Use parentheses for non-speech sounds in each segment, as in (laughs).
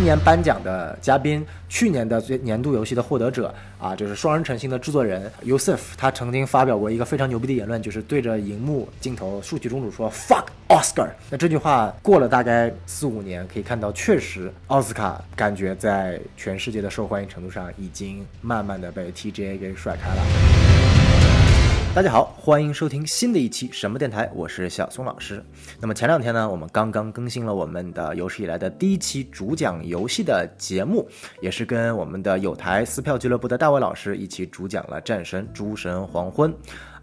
今年颁奖的嘉宾，去年的最年度游戏的获得者啊，就是双人成行的制作人 Yusuf，他曾经发表过一个非常牛逼的言论，就是对着荧幕镜头竖起中指说 “fuck Oscar”。那这句话过了大概四五年，可以看到，确实奥斯卡感觉在全世界的受欢迎程度上，已经慢慢的被 TGA 给甩开了。大家好，欢迎收听新的一期什么电台，我是小松老师。那么前两天呢，我们刚刚更新了我们的有史以来的第一期主讲游戏的节目，也是跟我们的有台撕票俱乐部的大卫老师一起主讲了《战神：诸神黄昏》。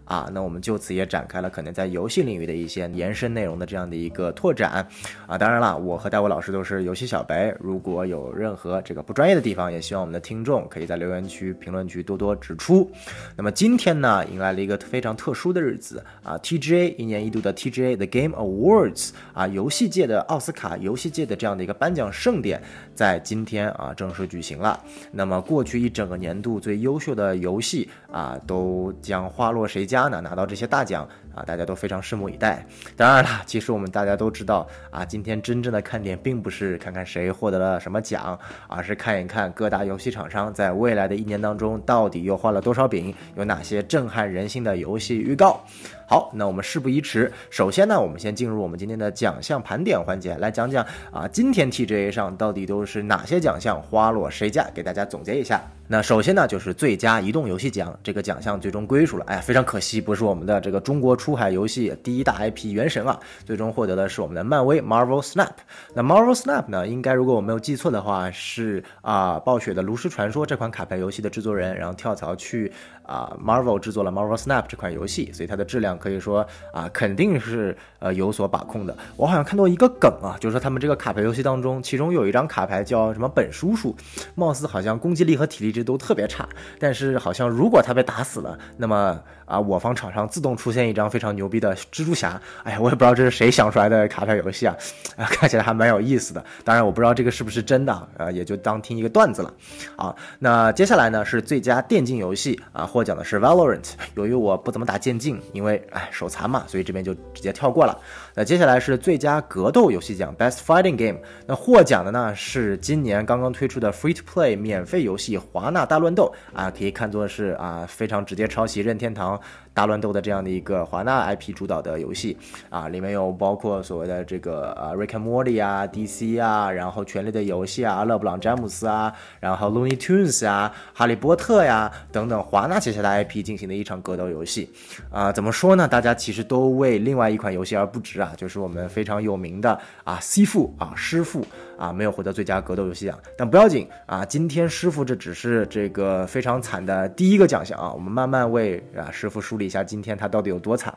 啊，那我们就此也展开了可能在游戏领域的一些延伸内容的这样的一个拓展，啊，当然了，我和戴维老师都是游戏小白，如果有任何这个不专业的地方，也希望我们的听众可以在留言区、评论区多多指出。那么今天呢，迎来了一个非常特殊的日子啊，TGA 一年一度的 TGA The Game Awards 啊，游戏界的奥斯卡，游戏界的这样的一个颁奖盛典，在今天啊正式举行了。那么过去一整个年度最优秀的游戏啊，都将花落谁家？呢拿到这些大奖啊，大家都非常拭目以待。当然了，其实我们大家都知道啊，今天真正的看点并不是看看谁获得了什么奖，而是看一看各大游戏厂商在未来的一年当中到底又画了多少饼，有哪些震撼人心的游戏预告。好，那我们事不宜迟，首先呢，我们先进入我们今天的奖项盘点环节，来讲讲啊，今天 TGA 上到底都是哪些奖项花落谁家，给大家总结一下。那首先呢，就是最佳移动游戏奖，这个奖项最终归属了，哎呀，非常可惜，不是我们的这个中国出海游戏第一大 IP《原神》啊，最终获得的是我们的漫威 Marvel Snap。那 Marvel Snap 呢，应该如果我没有记错的话，是啊，暴雪的《炉石传说》这款卡牌游戏的制作人，然后跳槽去啊 Marvel 制作了 Marvel Snap 这款游戏，所以它的质量。可以说啊，肯定是呃有所把控的。我好像看到一个梗啊，就是说他们这个卡牌游戏当中，其中有一张卡牌叫什么本叔叔，貌似好像攻击力和体力都特别差，但是好像如果他被打死了，那么。啊，我方场上自动出现一张非常牛逼的蜘蛛侠，哎呀，我也不知道这是谁想出来的卡片游戏啊，啊，看起来还蛮有意思的。当然，我不知道这个是不是真的，呃，也就当听一个段子了。啊，那接下来呢是最佳电竞游戏啊，获奖的是 Valorant。由于我不怎么打电竞，因为哎手残嘛，所以这边就直接跳过了。那接下来是最佳格斗游戏奖 Best Fighting Game。那获奖的呢是今年刚刚推出的 Free to Play 免费游戏《华纳大乱斗》啊，可以看作是啊非常直接抄袭任天堂。now 大乱斗的这样的一个华纳 IP 主导的游戏啊，里面有包括所谓的这个呃 Rick and Morty 啊，DC 啊，然后权力的游戏啊，勒布朗詹姆斯啊，然后 Looney Tunes 啊，哈利波特呀等等华纳旗下的 IP 进行的一场格斗游戏啊，怎么说呢？大家其实都为另外一款游戏而不值啊，就是我们非常有名的啊，C 父啊，师傅。啊，没有获得最佳格斗游戏奖，但不要紧啊。今天师傅这只是这个非常惨的第一个奖项啊，我们慢慢为啊师傅梳理一下今天他到底有多惨。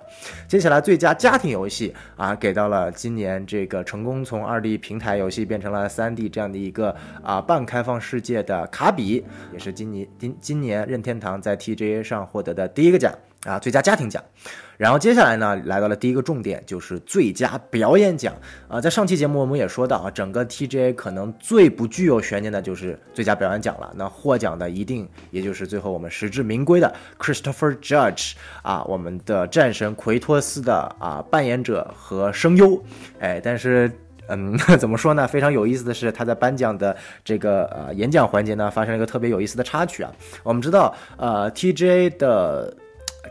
接下来最佳家庭游戏啊，给到了今年这个成功从二 D 平台游戏变成了三 D 这样的一个啊半开放世界的卡比，也是今年今今年任天堂在 TGA 上获得的第一个奖。啊，最佳家庭奖，然后接下来呢，来到了第一个重点，就是最佳表演奖啊。在上期节目我们也说到啊，整个 TGA 可能最不具有悬念的就是最佳表演奖了。那获奖的一定也就是最后我们实至名归的 Christopher Judge 啊，我们的战神奎托斯的啊扮演者和声优。哎，但是嗯，(laughs) 怎么说呢？非常有意思的是，他在颁奖的这个呃演讲环节呢，发生了一个特别有意思的插曲啊。我们知道呃 TGA 的。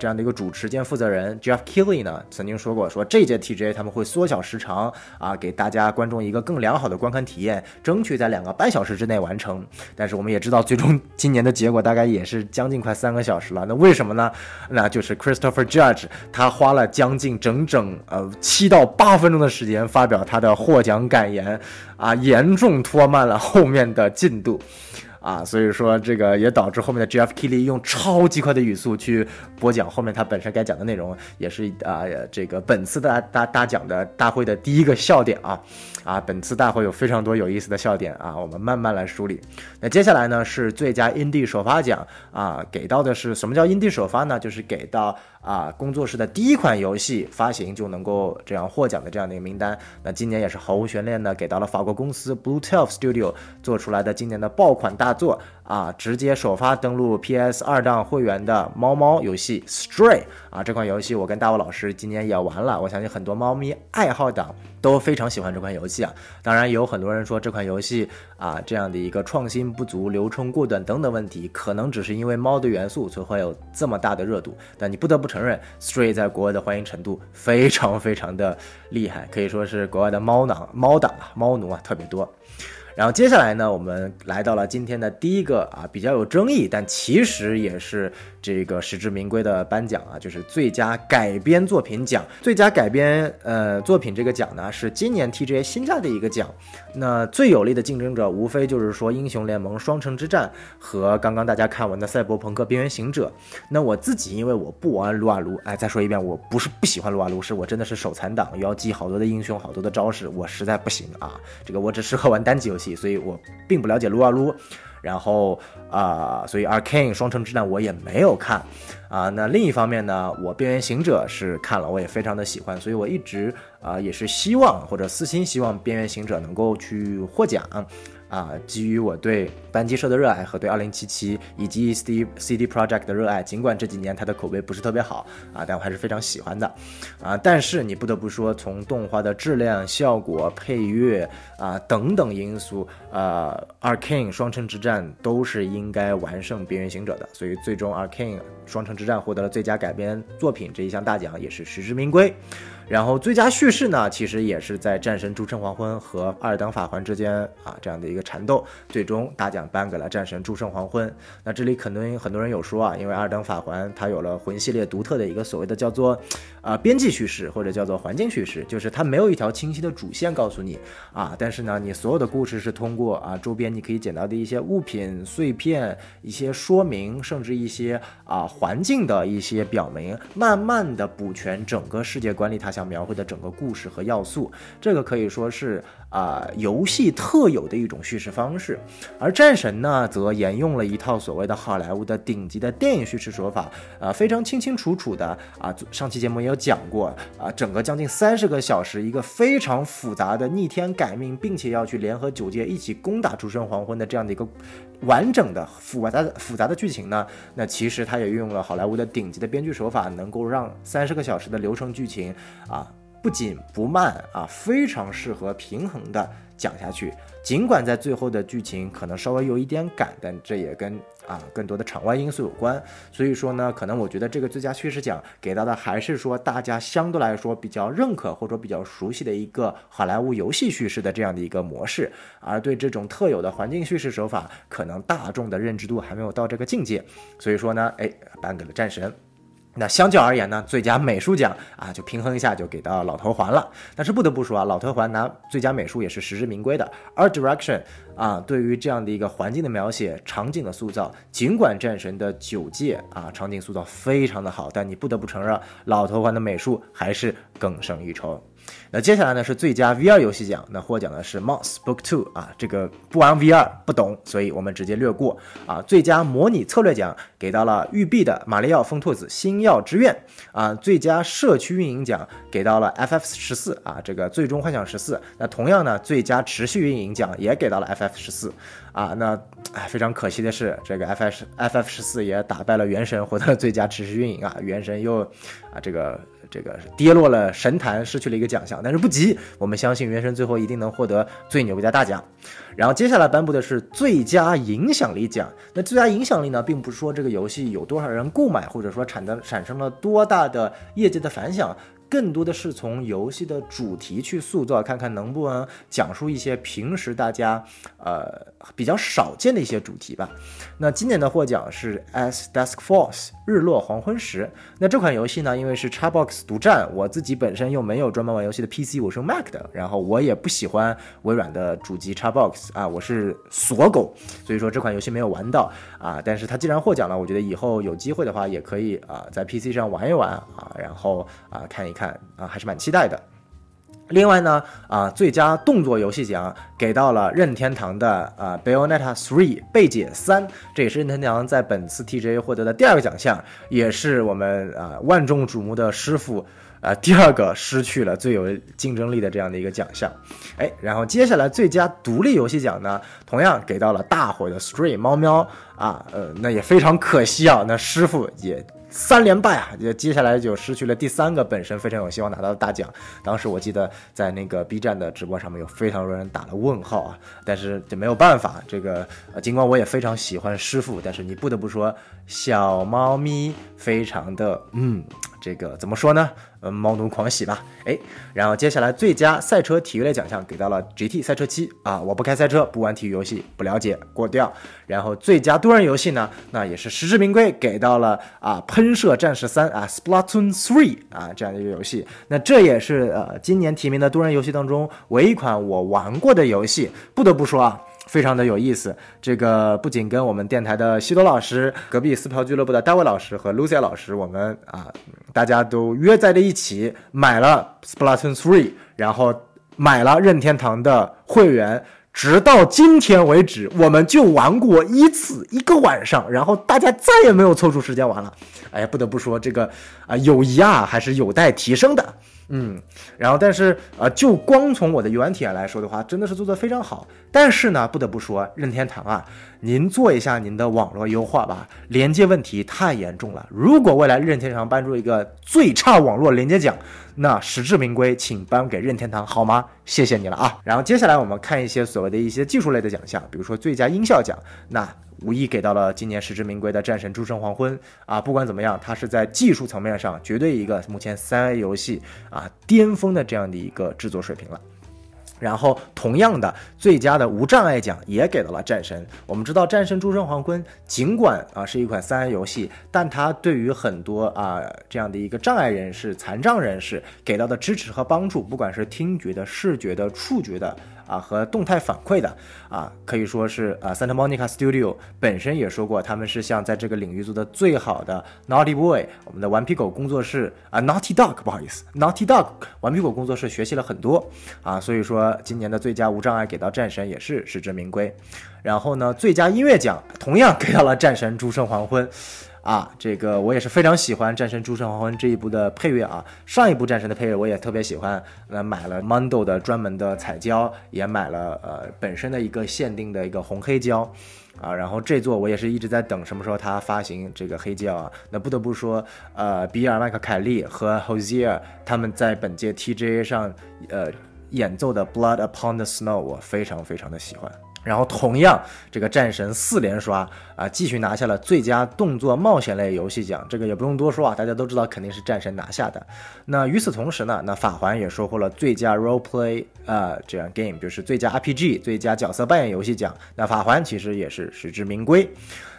这样的一个主持兼负责人 Jeff Keighley 呢，曾经说过，说这届 TGA 他们会缩小时长啊，给大家观众一个更良好的观看体验，争取在两个半小时之内完成。但是我们也知道，最终今年的结果大概也是将近快三个小时了。那为什么呢？那就是 Christopher Judge 他花了将近整整呃七到八分钟的时间发表他的获奖感言，啊，严重拖慢了后面的进度。啊，所以说这个也导致后面的 Jeff Keighley 用超级快的语速去播讲后面他本身该讲的内容，也是啊，这个本次大大大奖的大会的第一个笑点啊，啊，本次大会有非常多有意思的笑点啊，我们慢慢来梳理。那接下来呢是最佳 Indie 首发奖啊，给到的是什么叫 Indie 首发呢？就是给到。啊，工作室的第一款游戏发行就能够这样获奖的这样的一个名单，那今年也是毫无悬念的给到了法国公司 Blue Twelve Studio 做出来的今年的爆款大作啊，直接首发登录 PS 二档会员的猫猫游戏 Stray 啊，这款游戏我跟大卫老师今年也玩了，我相信很多猫咪爱好党都非常喜欢这款游戏啊。当然，有很多人说这款游戏啊，这样的一个创新不足、流程过短等等问题，可能只是因为猫的元素，所以会有这么大的热度。但你不得不承认，Stray 在国外的欢迎程度非常非常的厉害，可以说是国外的猫囊、猫党啊、猫奴啊特别多。然后接下来呢，我们来到了今天的第一个啊比较有争议，但其实也是这个实至名归的颁奖啊，就是最佳改编作品奖。最佳改编呃作品这个奖呢，是今年 TGA 新加的一个奖。那最有力的竞争者无非就是说《英雄联盟：双城之战》和刚刚大家看完的《赛博朋克：边缘行者》。那我自己因为我不玩撸啊撸，哎，再说一遍，我不是不喜欢撸啊撸，是我真的是手残党，要记好多的英雄、好多的招式，我实在不行啊。这个我只适合玩单机游戏。所以我并不了解撸啊撸，然后啊，所以 Arcane 双城之战我也没有看啊。那另一方面呢，我边缘行者是看了，我也非常的喜欢，所以我一直啊也是希望或者私心希望边缘行者能够去获奖。啊，基于我对班机社的热爱和对二零七七以及 C C D Project 的热爱，尽管这几年它的口碑不是特别好啊，但我还是非常喜欢的啊。但是你不得不说，从动画的质量、效果、配乐啊等等因素，呃，Arcane 双城之战都是应该完胜边缘行者的，所以最终 Arcane 双城之战获得了最佳改编作品这一项大奖，也是实至名归。然后最佳叙事呢，其实也是在《战神：诸神黄昏》和《二等法环》之间啊这样的一个缠斗，最终大奖颁给了《战神：诸神黄昏》。那这里可能很多人有说啊，因为《二等法环》它有了魂系列独特的一个所谓的叫做，啊边际叙事或者叫做环境叙事，就是它没有一条清晰的主线告诉你啊，但是呢，你所有的故事是通过啊周边你可以捡到的一些物品碎片、一些说明，甚至一些啊环境的一些表明，慢慢的补全整个世界观里它。描绘的整个故事和要素，这个可以说是啊游戏特有的一种叙事方式。而战神呢，则沿用了一套所谓的好莱坞的顶级的电影叙事手法，啊非常清清楚楚的啊上期节目也有讲过啊，整个将近三十个小时，一个非常复杂的逆天改命，并且要去联合九界一起攻打诸神黄昏的这样的一个完整的复杂的复杂的剧情呢，那其实它也运用了好莱坞的顶级的编剧手法，能够让三十个小时的流程剧情。啊，不紧不慢啊，非常适合平衡的讲下去。尽管在最后的剧情可能稍微有一点赶，但这也跟啊更多的场外因素有关。所以说呢，可能我觉得这个最佳叙事奖给到的还是说大家相对来说比较认可或者比较熟悉的一个好莱坞游戏叙事的这样的一个模式，而对这种特有的环境叙事手法，可能大众的认知度还没有到这个境界。所以说呢，哎，颁给了战神。那相较而言呢，最佳美术奖啊，就平衡一下，就给到老头环了。但是不得不说啊，老头环拿最佳美术也是实至名归的。Art Direction 啊，对于这样的一个环境的描写、场景的塑造，尽管战神的九界啊场景塑造非常的好，但你不得不承认，老头环的美术还是更胜一筹。那接下来呢是最佳 VR 游戏奖，那获奖的是 Moss Book Two 啊，这个不玩 VR 不懂，所以我们直接略过啊。最佳模拟策略奖给到了育碧的《马里奥疯兔子星耀之愿》啊。最佳社区运营奖给到了 FF 十四啊，这个最终幻想十四。那同样呢，最佳持续运营奖也给到了 FF 十四啊。那哎，非常可惜的是，这个 FF FF 十四也打败了原神，获得了最佳持续运营啊。原神又啊这个。这个跌落了神坛，失去了一个奖项，但是不急，我们相信原神最后一定能获得最牛逼的大奖。然后接下来颁布的是最佳影响力奖。那最佳影响力呢，并不是说这个游戏有多少人购买，或者说产的产生了多大的业界的反响。更多的是从游戏的主题去塑造，看看能不能讲述一些平时大家呃比较少见的一些主题吧。那今年的获奖是《As Dusk Falls》日落黄昏时。那这款游戏呢，因为是 Xbox 独占，我自己本身又没有专门玩游戏的 PC，我是用 Mac 的，然后我也不喜欢微软的主机 Xbox 啊，我是锁狗，所以说这款游戏没有玩到啊。但是它既然获奖了，我觉得以后有机会的话也可以啊在 PC 上玩一玩啊，然后啊看一。看啊，还是蛮期待的。另外呢，啊，最佳动作游戏奖给到了任天堂的啊《Bayonetta 3》贝姐三，这也是任天堂在本次 TGA 获得的第二个奖项，也是我们啊万众瞩目的师傅呃，第二个失去了最有竞争力的这样的一个奖项，哎，然后接下来最佳独立游戏奖呢，同样给到了大火的 Stray 猫喵啊，呃，那也非常可惜啊，那师傅也。三连败啊！也接下来就失去了第三个本身非常有希望拿到的大奖。当时我记得在那个 B 站的直播上面有非常多人打了问号啊，但是这没有办法。这个呃，尽管我也非常喜欢师傅，但是你不得不说小猫咪非常的嗯。这个怎么说呢？呃，猫奴狂喜吧，哎，然后接下来最佳赛车体育类奖项给到了 GT 赛车七啊，我不开赛车，不玩体育游戏，不了解，过掉。然后最佳多人游戏呢，那也是实至名归，给到了啊喷射战士三啊 Splatoon Three 啊这样的一个游戏。那这也是呃今年提名的多人游戏当中唯一一款我玩过的游戏，不得不说啊。非常的有意思，这个不仅跟我们电台的西多老师、隔壁四票俱乐部的大卫老师和 Lucy 老师，我们啊，大家都约在了一起，买了 Splatoon Three，然后买了任天堂的会员，直到今天为止，我们就玩过一次一个晚上，然后大家再也没有抽出时间玩了。哎呀，不得不说这个啊，友谊啊，还是有待提升的。嗯，然后但是呃，就光从我的游玩体验来说的话，真的是做的非常好。但是呢，不得不说，任天堂啊，您做一下您的网络优化吧，连接问题太严重了。如果未来任天堂颁出一个最差网络连接奖，那实至名归，请颁给任天堂好吗？谢谢你了啊。然后接下来我们看一些所谓的一些技术类的奖项，比如说最佳音效奖，那。无疑给到了今年实至名归的《战神：诸神黄昏》啊！不管怎么样，它是在技术层面上绝对一个目前三 A 游戏啊巅峰的这样的一个制作水平了。然后，同样的最佳的无障碍奖也给到了《战神》。我们知道，《战神：诸神黄昏》尽管啊是一款三 A 游戏，但它对于很多啊这样的一个障碍人士、残障人士给到的支持和帮助，不管是听觉的、视觉的、触觉的。啊，和动态反馈的啊，可以说是啊，Santa Monica Studio 本身也说过，他们是向在这个领域做的最好的 Naughty Boy，我们的顽皮狗工作室啊，Naughty Dog，不好意思，Naughty Dog 顽皮狗工作室学习了很多啊，所以说今年的最佳无障碍给到战神也是实至名归。然后呢，最佳音乐奖同样给到了战神诸圣黄昏。啊，这个我也是非常喜欢《战神：诸神黄昏》这一部的配乐啊。上一部《战神》的配乐我也特别喜欢，那买了 Mondo 的专门的彩胶，也买了呃本身的一个限定的一个红黑胶，啊，然后这座我也是一直在等什么时候它发行这个黑胶啊。那不得不说，呃，比尔·麦克凯利和 Hosier 他们在本届 TGA 上呃演奏的《Blood Upon the Snow》，我非常非常的喜欢。然后同样，这个战神四连刷啊，继续拿下了最佳动作冒险类游戏奖。这个也不用多说啊，大家都知道肯定是战神拿下的。那与此同时呢，那法环也收获了最佳 role play 啊这样 game，就是最佳 RPG 最佳角色扮演游戏奖。那法环其实也是实至名归。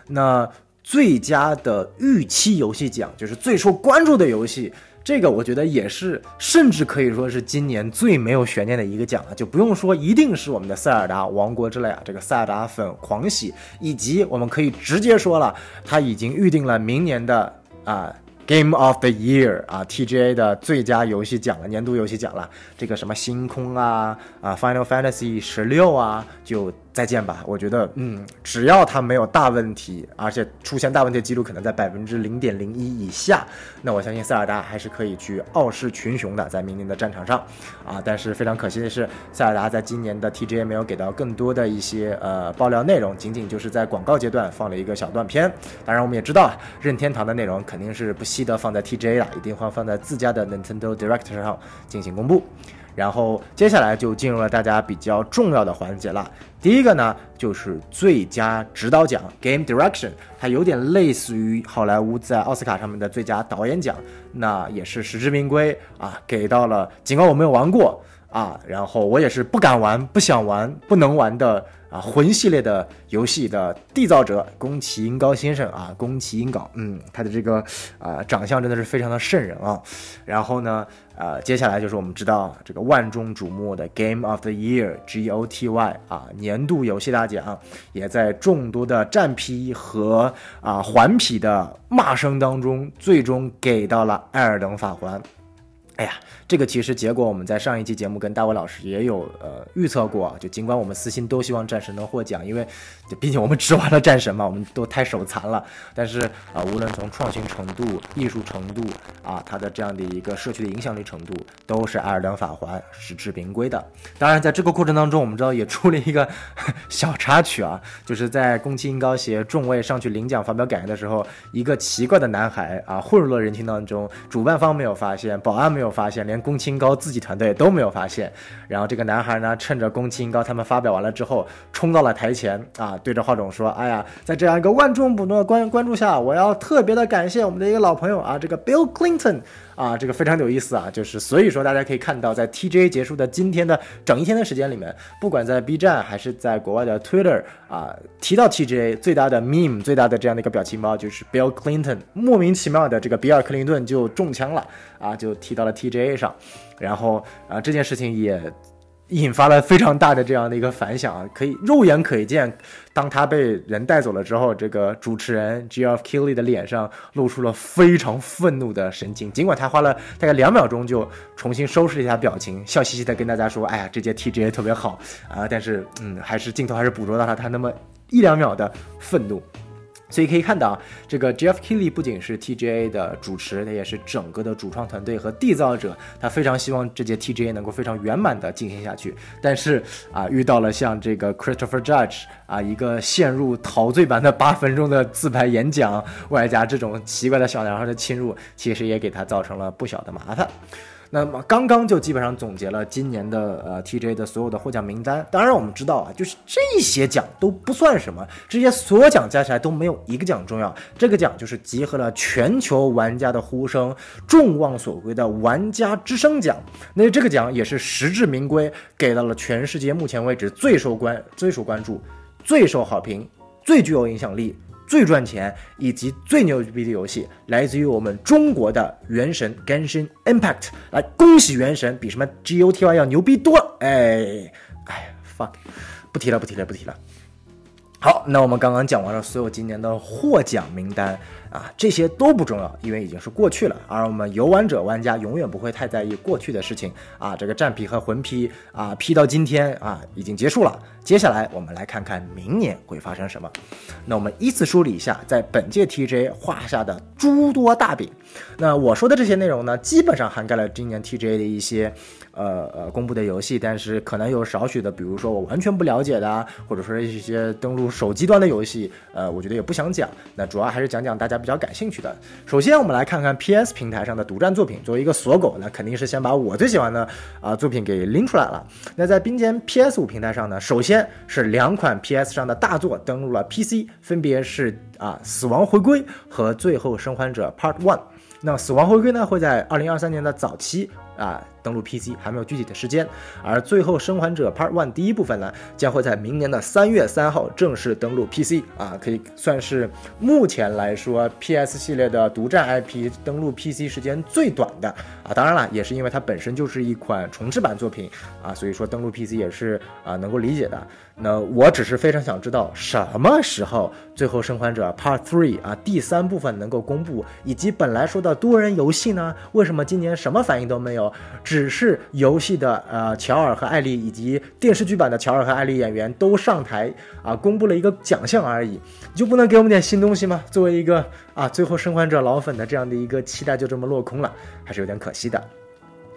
那最佳的预期游戏奖，就是最受关注的游戏。这个我觉得也是，甚至可以说是今年最没有悬念的一个奖了，就不用说一定是我们的塞尔达王国之泪啊，这个塞尔达粉狂喜，以及我们可以直接说了，他已经预定了明年的啊。Game of the Year 啊，TGA 的最佳游戏奖了，年度游戏奖了。这个什么星空啊，啊，Final Fantasy 十六啊，就再见吧。我觉得，嗯，只要它没有大问题，而且出现大问题的几率可能在百分之零点零一以下，那我相信塞尔达还是可以去傲视群雄的，在明年的战场上啊。但是非常可惜的是，塞尔达在今年的 TGA 没有给到更多的一些呃爆料内容，仅仅就是在广告阶段放了一个小断片。当然，我们也知道，任天堂的内容肯定是不。惜得放在 TGA 了，一定会放在自家的 Nintendo Direct 上进行公布。然后接下来就进入了大家比较重要的环节了。第一个呢，就是最佳指导奖 Game Direction，它有点类似于好莱坞在奥斯卡上面的最佳导演奖，那也是实至名归啊，给到了。尽管我没有玩过啊，然后我也是不敢玩、不想玩、不能玩的。啊，魂系列的游戏的缔造者宫崎英高先生啊，宫崎英高，嗯，他的这个啊长相真的是非常的瘆人啊。然后呢，呃，接下来就是我们知道这个万众瞩目的 Game of the Year G O T Y 啊，年度游戏大奖，也在众多的战批和啊环批的骂声当中，最终给到了《艾尔登法环》。哎呀，这个其实结果我们在上一期节目跟大卫老师也有呃预测过，就尽管我们私心都希望战神能获奖，因为毕竟我们只玩了战神嘛，(laughs) 我们都太手残了。但是啊，无论从创新程度、艺术程度啊，它的这样的一个社区的影响力程度，都是《艾尔登法环》实至名归的。当然，在这个过程当中，我们知道也出了一个 (laughs) 小插曲啊，就是在宫崎英高携众位上去领奖发表感言的时候，一个奇怪的男孩啊混入了人群当中，主办方没有发现，保安没有。发现连宫崎英高自己团队都没有发现，然后这个男孩呢，趁着宫崎英高他们发表完了之后，冲到了台前啊，对着话筒说：“哎呀，在这样一个万众瞩目的关关注下，我要特别的感谢我们的一个老朋友啊，这个 Bill Clinton。”啊，这个非常有意思啊，就是所以说大家可以看到，在 TGA 结束的今天的整一天的时间里面，不管在 B 站还是在国外的 Twitter 啊，提到 TGA 最大的 meme 最大的这样的一个表情包就是 Bill Clinton，莫名其妙的这个比尔克林顿就中枪了啊，就提到了 TGA 上，然后啊这件事情也。引发了非常大的这样的一个反响啊，可以肉眼可见，当他被人带走了之后，这个主持人 Geoff Keighley 的脸上露出了非常愤怒的神情。尽管他花了大概两秒钟就重新收拾了一下表情，笑嘻嘻的跟大家说：“哎呀，这届 TGA 特别好啊！”但是，嗯，还是镜头还是捕捉到了他那么一两秒的愤怒。所以可以看到，这个 Jeff Kelly 不仅是 TGA 的主持，他也是整个的主创团队和缔造者。他非常希望这届 TGA 能够非常圆满的进行下去。但是啊，遇到了像这个 Christopher Judge 啊，一个陷入陶醉般的八分钟的自拍演讲，外加这种奇怪的小男孩的侵入，其实也给他造成了不小的麻烦。那么刚刚就基本上总结了今年的呃 TJ 的所有的获奖名单。当然我们知道啊，就是这些奖都不算什么，这些所有奖加起来都没有一个奖重要。这个奖就是集合了全球玩家的呼声，众望所归的玩家之声奖。那这个奖也是实至名归，给到了全世界目前为止最受关、最受关注、最受好评、最具有影响力。最赚钱以及最牛逼的游戏来自于我们中国的《原神》Genshin Impact，来恭喜《原神》比什么 GOTY 要牛逼多了！哎哎，fuck，不提了，不提了，不提了。好，那我们刚刚讲完了所有今年的获奖名单。啊，这些都不重要，因为已经是过去了。而我们游玩者玩家永远不会太在意过去的事情啊。这个战皮和魂皮啊批到今天啊已经结束了。接下来我们来看看明年会发生什么。那我们依次梳理一下在本届 TJ 画下的诸多大饼。那我说的这些内容呢，基本上涵盖了今年 TJ 的一些。呃呃，公布的游戏，但是可能有少许的，比如说我完全不了解的，或者说一些登录手机端的游戏，呃，我觉得也不想讲。那主要还是讲讲大家比较感兴趣的。首先，我们来看看 PS 平台上的独占作品。作为一个锁狗，那肯定是先把我最喜欢的啊作品给拎出来了。那在并肩 PS 五平台上呢，首先是两款 PS 上的大作登录了 PC，分别是啊《死亡回归》和《最后生还者 Part One》。那《死亡回归》呢，会在二零二三年的早期。啊，登陆 PC 还没有具体的时间，而最后生还者 Part One 第一部分呢，将会在明年的三月三号正式登陆 PC 啊，可以算是目前来说 PS 系列的独占 IP 登陆 PC 时间最短的啊。当然了，也是因为它本身就是一款重置版作品啊，所以说登陆 PC 也是啊能够理解的。那我只是非常想知道什么时候最后生还者 Part Three 啊第三部分能够公布，以及本来说的多人游戏呢，为什么今年什么反应都没有？只是游戏的呃乔尔和艾丽以及电视剧版的乔尔和艾丽演员都上台啊，公布了一个奖项而已，你就不能给我们点新东西吗？作为一个啊最后生还者老粉的这样的一个期待就这么落空了，还是有点可惜的。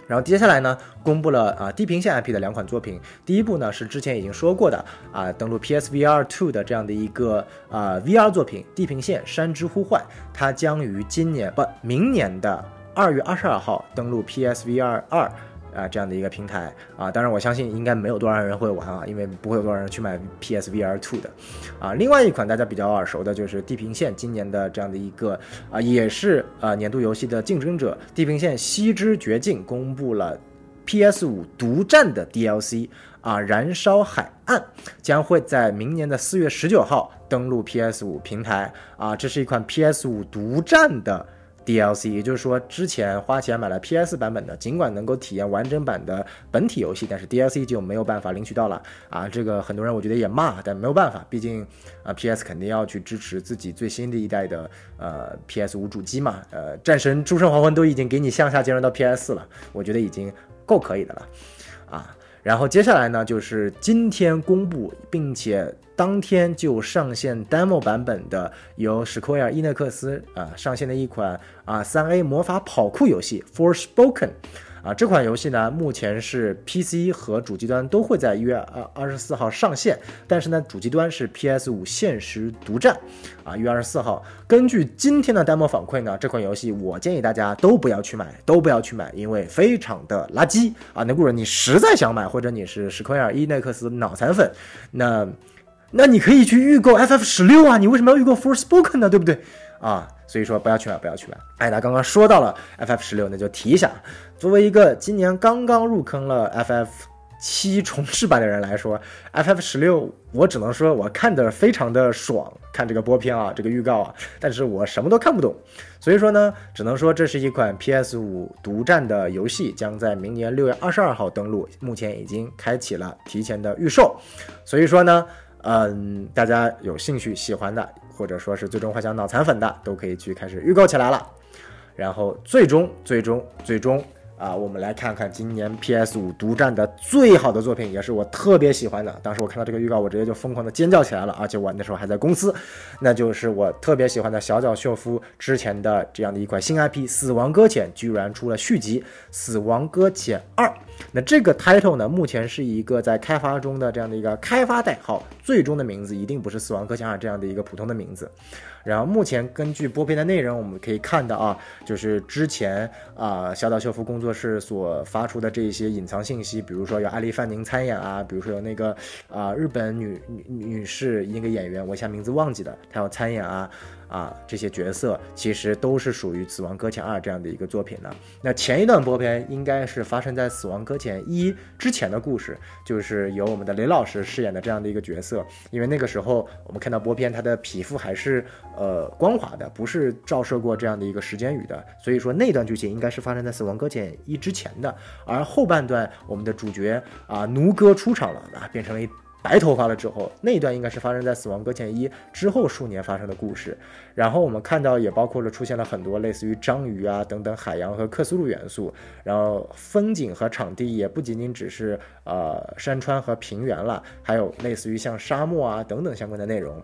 然后接下来呢，公布了啊地平线 IP 的两款作品，第一部呢是之前已经说过的啊登录 PSVR 2的这样的一个啊 VR 作品《地平线：山之呼唤》，它将于今年不明年的。二月二十二号登陆 PSVR 二啊这样的一个平台啊，当然我相信应该没有多少人会玩啊，因为不会有多少人去买 PSVR two 的啊。另外一款大家比较耳熟的就是《地平线》，今年的这样的一个啊，也是啊年度游戏的竞争者，《地平线：西之绝境》公布了 PS 五独占的 DLC 啊，《燃烧海岸》将会在明年的四月十九号登陆 PS 五平台啊，这是一款 PS 五独占的。DLC，也就是说，之前花钱买了 PS 版本的，尽管能够体验完整版的本体游戏，但是 DLC 就没有办法领取到了啊。这个很多人我觉得也骂，但没有办法，毕竟啊，PS 肯定要去支持自己最新的一代的呃 PS 五主机嘛。呃，战神诸神黄昏都已经给你向下兼容到 PS 四了，我觉得已经够可以的了啊。然后接下来呢，就是今天公布并且。当天就上线 demo 版本的由史克威尔伊内克斯啊上线的一款啊三 A 魔法跑酷游戏 Forspoken，啊这款游戏呢目前是 PC 和主机端都会在一月二二十四号上线，但是呢主机端是 PS 五限时独占啊一月二十四号。根据今天的 demo 反馈呢，这款游戏我建议大家都不要去买，都不要去买，因为非常的垃圾啊。那如果你实在想买，或者你是史克威尔伊内克斯脑残粉，那。那你可以去预购 FF 十六啊，你为什么要预购 Forspoken 呢？对不对啊？所以说不要去买，不要去买。艾达刚刚说到了 FF 十六，那就提一下，作为一个今年刚刚入坑了 FF 七重置版的人来说，FF 十六我只能说我看的非常的爽，看这个播片啊，这个预告啊，但是我什么都看不懂。所以说呢，只能说这是一款 PS 五独占的游戏，将在明年六月二十二号登陆，目前已经开启了提前的预售。所以说呢。嗯，大家有兴趣喜欢的，或者说是最终幻想脑残粉的，都可以去开始预购起来了。然后最终最终最终啊，我们来看看今年 PS 五独占的最好的作品，也是我特别喜欢的。当时我看到这个预告，我直接就疯狂的尖叫起来了，而且我那时候还在公司，那就是我特别喜欢的小脚秀夫之前的这样的一款新 IP《死亡搁浅》，居然出了续集《死亡搁浅二》。那这个 title 呢，目前是一个在开发中的这样的一个开发代号，最终的名字一定不是《死亡搁浅二》这样的一个普通的名字。然后目前根据播片的内容，我们可以看到啊，就是之前啊小岛秀夫工作室所发出的这些隐藏信息，比如说有阿丽范宁参演啊，比如说有那个啊日本女女女士一个演员，我一下名字忘记了，她要参演啊。啊，这些角色其实都是属于《死亡搁浅二》这样的一个作品的。那前一段播片应该是发生在《死亡搁浅一》之前的故事，就是由我们的雷老师饰演的这样的一个角色。因为那个时候我们看到播片，他的皮肤还是呃光滑的，不是照射过这样的一个时间雨的，所以说那段剧情应该是发生在《死亡搁浅一》之前的。而后半段，我们的主角啊奴哥出场了啊，变成了一。白头发了之后，那一段应该是发生在《死亡搁浅一》之后数年发生的故事。然后我们看到也包括了出现了很多类似于章鱼啊等等海洋和克苏鲁元素。然后风景和场地也不仅仅只是呃山川和平原了，还有类似于像沙漠啊等等相关的内容。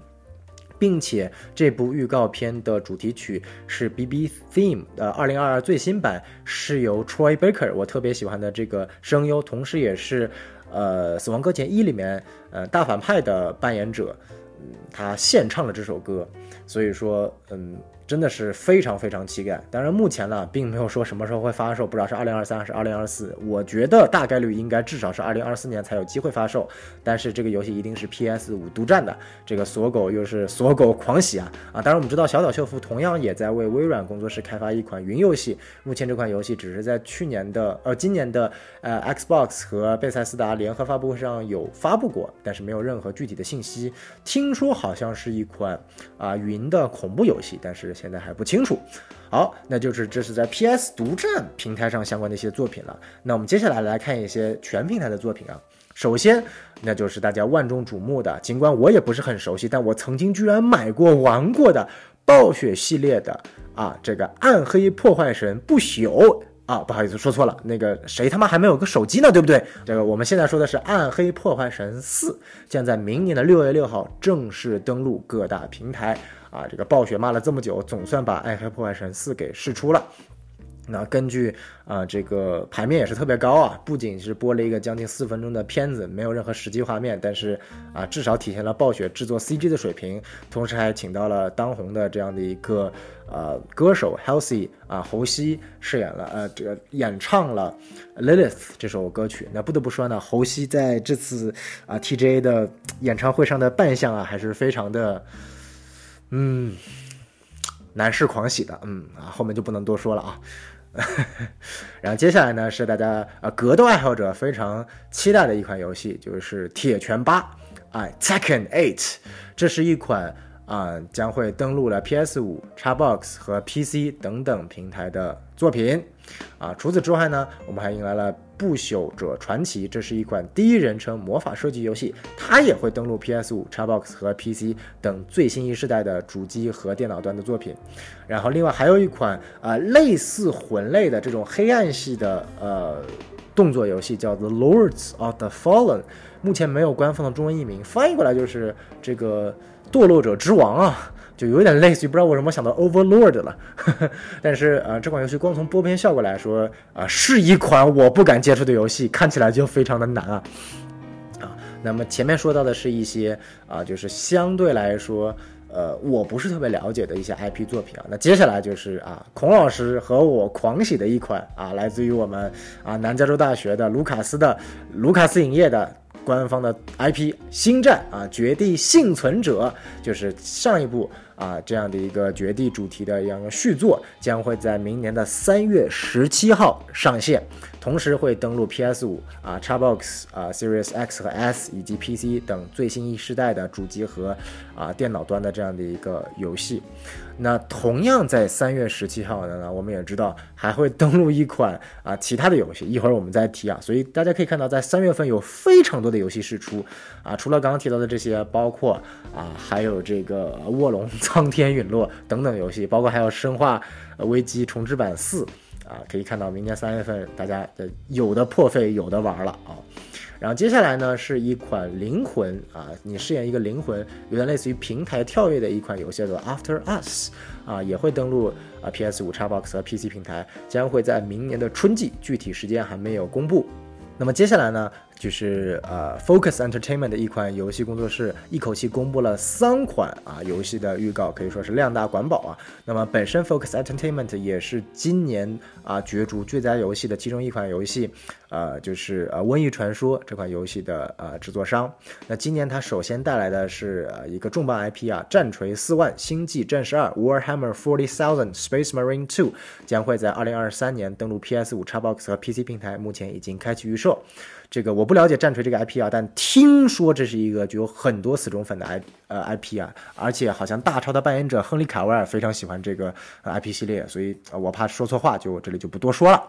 并且这部预告片的主题曲是 B B Theme 的二零二二最新版，是由 Troy Baker 我特别喜欢的这个声优，同时也是。呃，《死亡搁浅一》里面，呃，大反派的扮演者，嗯，他献唱了这首歌，所以说，嗯。真的是非常非常期待，当然目前呢，并没有说什么时候会发售，不知道是二零二三还是二零二四。我觉得大概率应该至少是二零二四年才有机会发售。但是这个游戏一定是 PS 五独占的，这个锁狗又是锁狗狂喜啊啊！当然我们知道小岛秀夫同样也在为微软工作室开发一款云游戏，目前这款游戏只是在去年的呃今年的呃 Xbox 和贝塞斯达联合发布会上有发布过，但是没有任何具体的信息。听说好像是一款啊云的恐怖游戏，但是。现在还不清楚，好，那就是这是在 PS 独占平台上相关的一些作品了。那我们接下来来看一些全平台的作品啊。首先，那就是大家万众瞩目的，尽管我也不是很熟悉，但我曾经居然买过玩过的暴雪系列的啊，这个暗黑破坏神不朽。啊，不好意思，说错了。那个谁他妈还没有个手机呢，对不对？这个我们现在说的是《暗黑破坏神四》，将在明年的六月六号正式登陆各大平台。啊，这个暴雪骂了这么久，总算把《暗黑破坏神四》给试出了。那根据啊，这个排面也是特别高啊，不仅是播了一个将近四分钟的片子，没有任何实际画面，但是啊，至少体现了暴雪制作 CG 的水平，同时还请到了当红的这样的一个呃歌手 Healthy 啊，侯西饰演了呃这个演唱了 Lilith 这首歌曲。那不得不说呢，侯西在这次啊 TGA 的演唱会上的扮相啊，还是非常的。嗯，男士狂喜的，嗯啊，后面就不能多说了啊。(laughs) 然后接下来呢，是大家呃格斗爱好者非常期待的一款游戏，就是《铁拳八》哎，《Second Eight》，这是一款。啊，将会登陆了 PS5、Xbox 和 PC 等等平台的作品。啊，除此之外呢，我们还迎来了《不朽者传奇》，这是一款第一人称魔法射击游戏，它也会登陆 PS5、Xbox 和 PC 等最新一世代的主机和电脑端的作品。然后，另外还有一款啊，类似魂类的这种黑暗系的呃动作游戏，叫做《Lords of the Fallen》，目前没有官方的中文译名，翻译过来就是这个堕落者之王啊。就有点类似于不知道为什么想到 Overlord 了，呵 (laughs) 呵但是呃，这款游戏光从播片效果来说啊，是一款我不敢接触的游戏，看起来就非常的难啊啊。那么前面说到的是一些啊，就是相对来说呃，我不是特别了解的一些 IP 作品啊。那接下来就是啊，孔老师和我狂喜的一款啊，来自于我们啊南加州大学的卢卡斯的卢卡斯影业的。官方的 IP《星战》啊，《绝地幸存者》就是上一部啊这样的一个绝地主题的一样的续作，将会在明年的三月十七号上线，同时会登陆 PS 五啊、Xbox 啊、Series X 和 S 以及 PC 等最新一世代的主机和啊电脑端的这样的一个游戏。那同样在三月十七号的呢，我们也知道还会登录一款啊其他的游戏，一会儿我们再提啊。所以大家可以看到，在三月份有非常多的游戏释出啊，除了刚刚提到的这些，包括啊还有这个卧龙 (laughs) 苍天陨落等等游戏，包括还有生化危机重置版四啊，可以看到明年三月份大家的有的破费，有的玩了啊。然后接下来呢，是一款灵魂啊，你饰演一个灵魂，有点类似于平台跳跃的一款游戏，叫做 After Us，啊，也会登录啊 PS 五、Xbox 和 PC 平台，将会在明年的春季，具体时间还没有公布。那么接下来呢？就是呃，Focus Entertainment 的一款游戏工作室一口气公布了三款啊游戏的预告，可以说是量大管饱啊。那么本身 Focus Entertainment 也是今年啊角逐最佳游戏的其中一款游戏，呃，就是呃《瘟疫传说》这款游戏的呃制作商。那今年它首先带来的是呃一个重磅 IP 啊，《战锤四万：星际战士二 Warhammer Forty Thousand Space Marine Two》将会在二零二三年登陆 PS5、Xbox 和 PC 平台，目前已经开启预售。这个我不了解战锤这个 IP 啊，但听说这是一个具有很多死忠粉的 I 呃 IP 啊，而且好像大超的扮演者亨利卡维尔非常喜欢这个 IP 系列，所以我怕说错话，就这里就不多说了。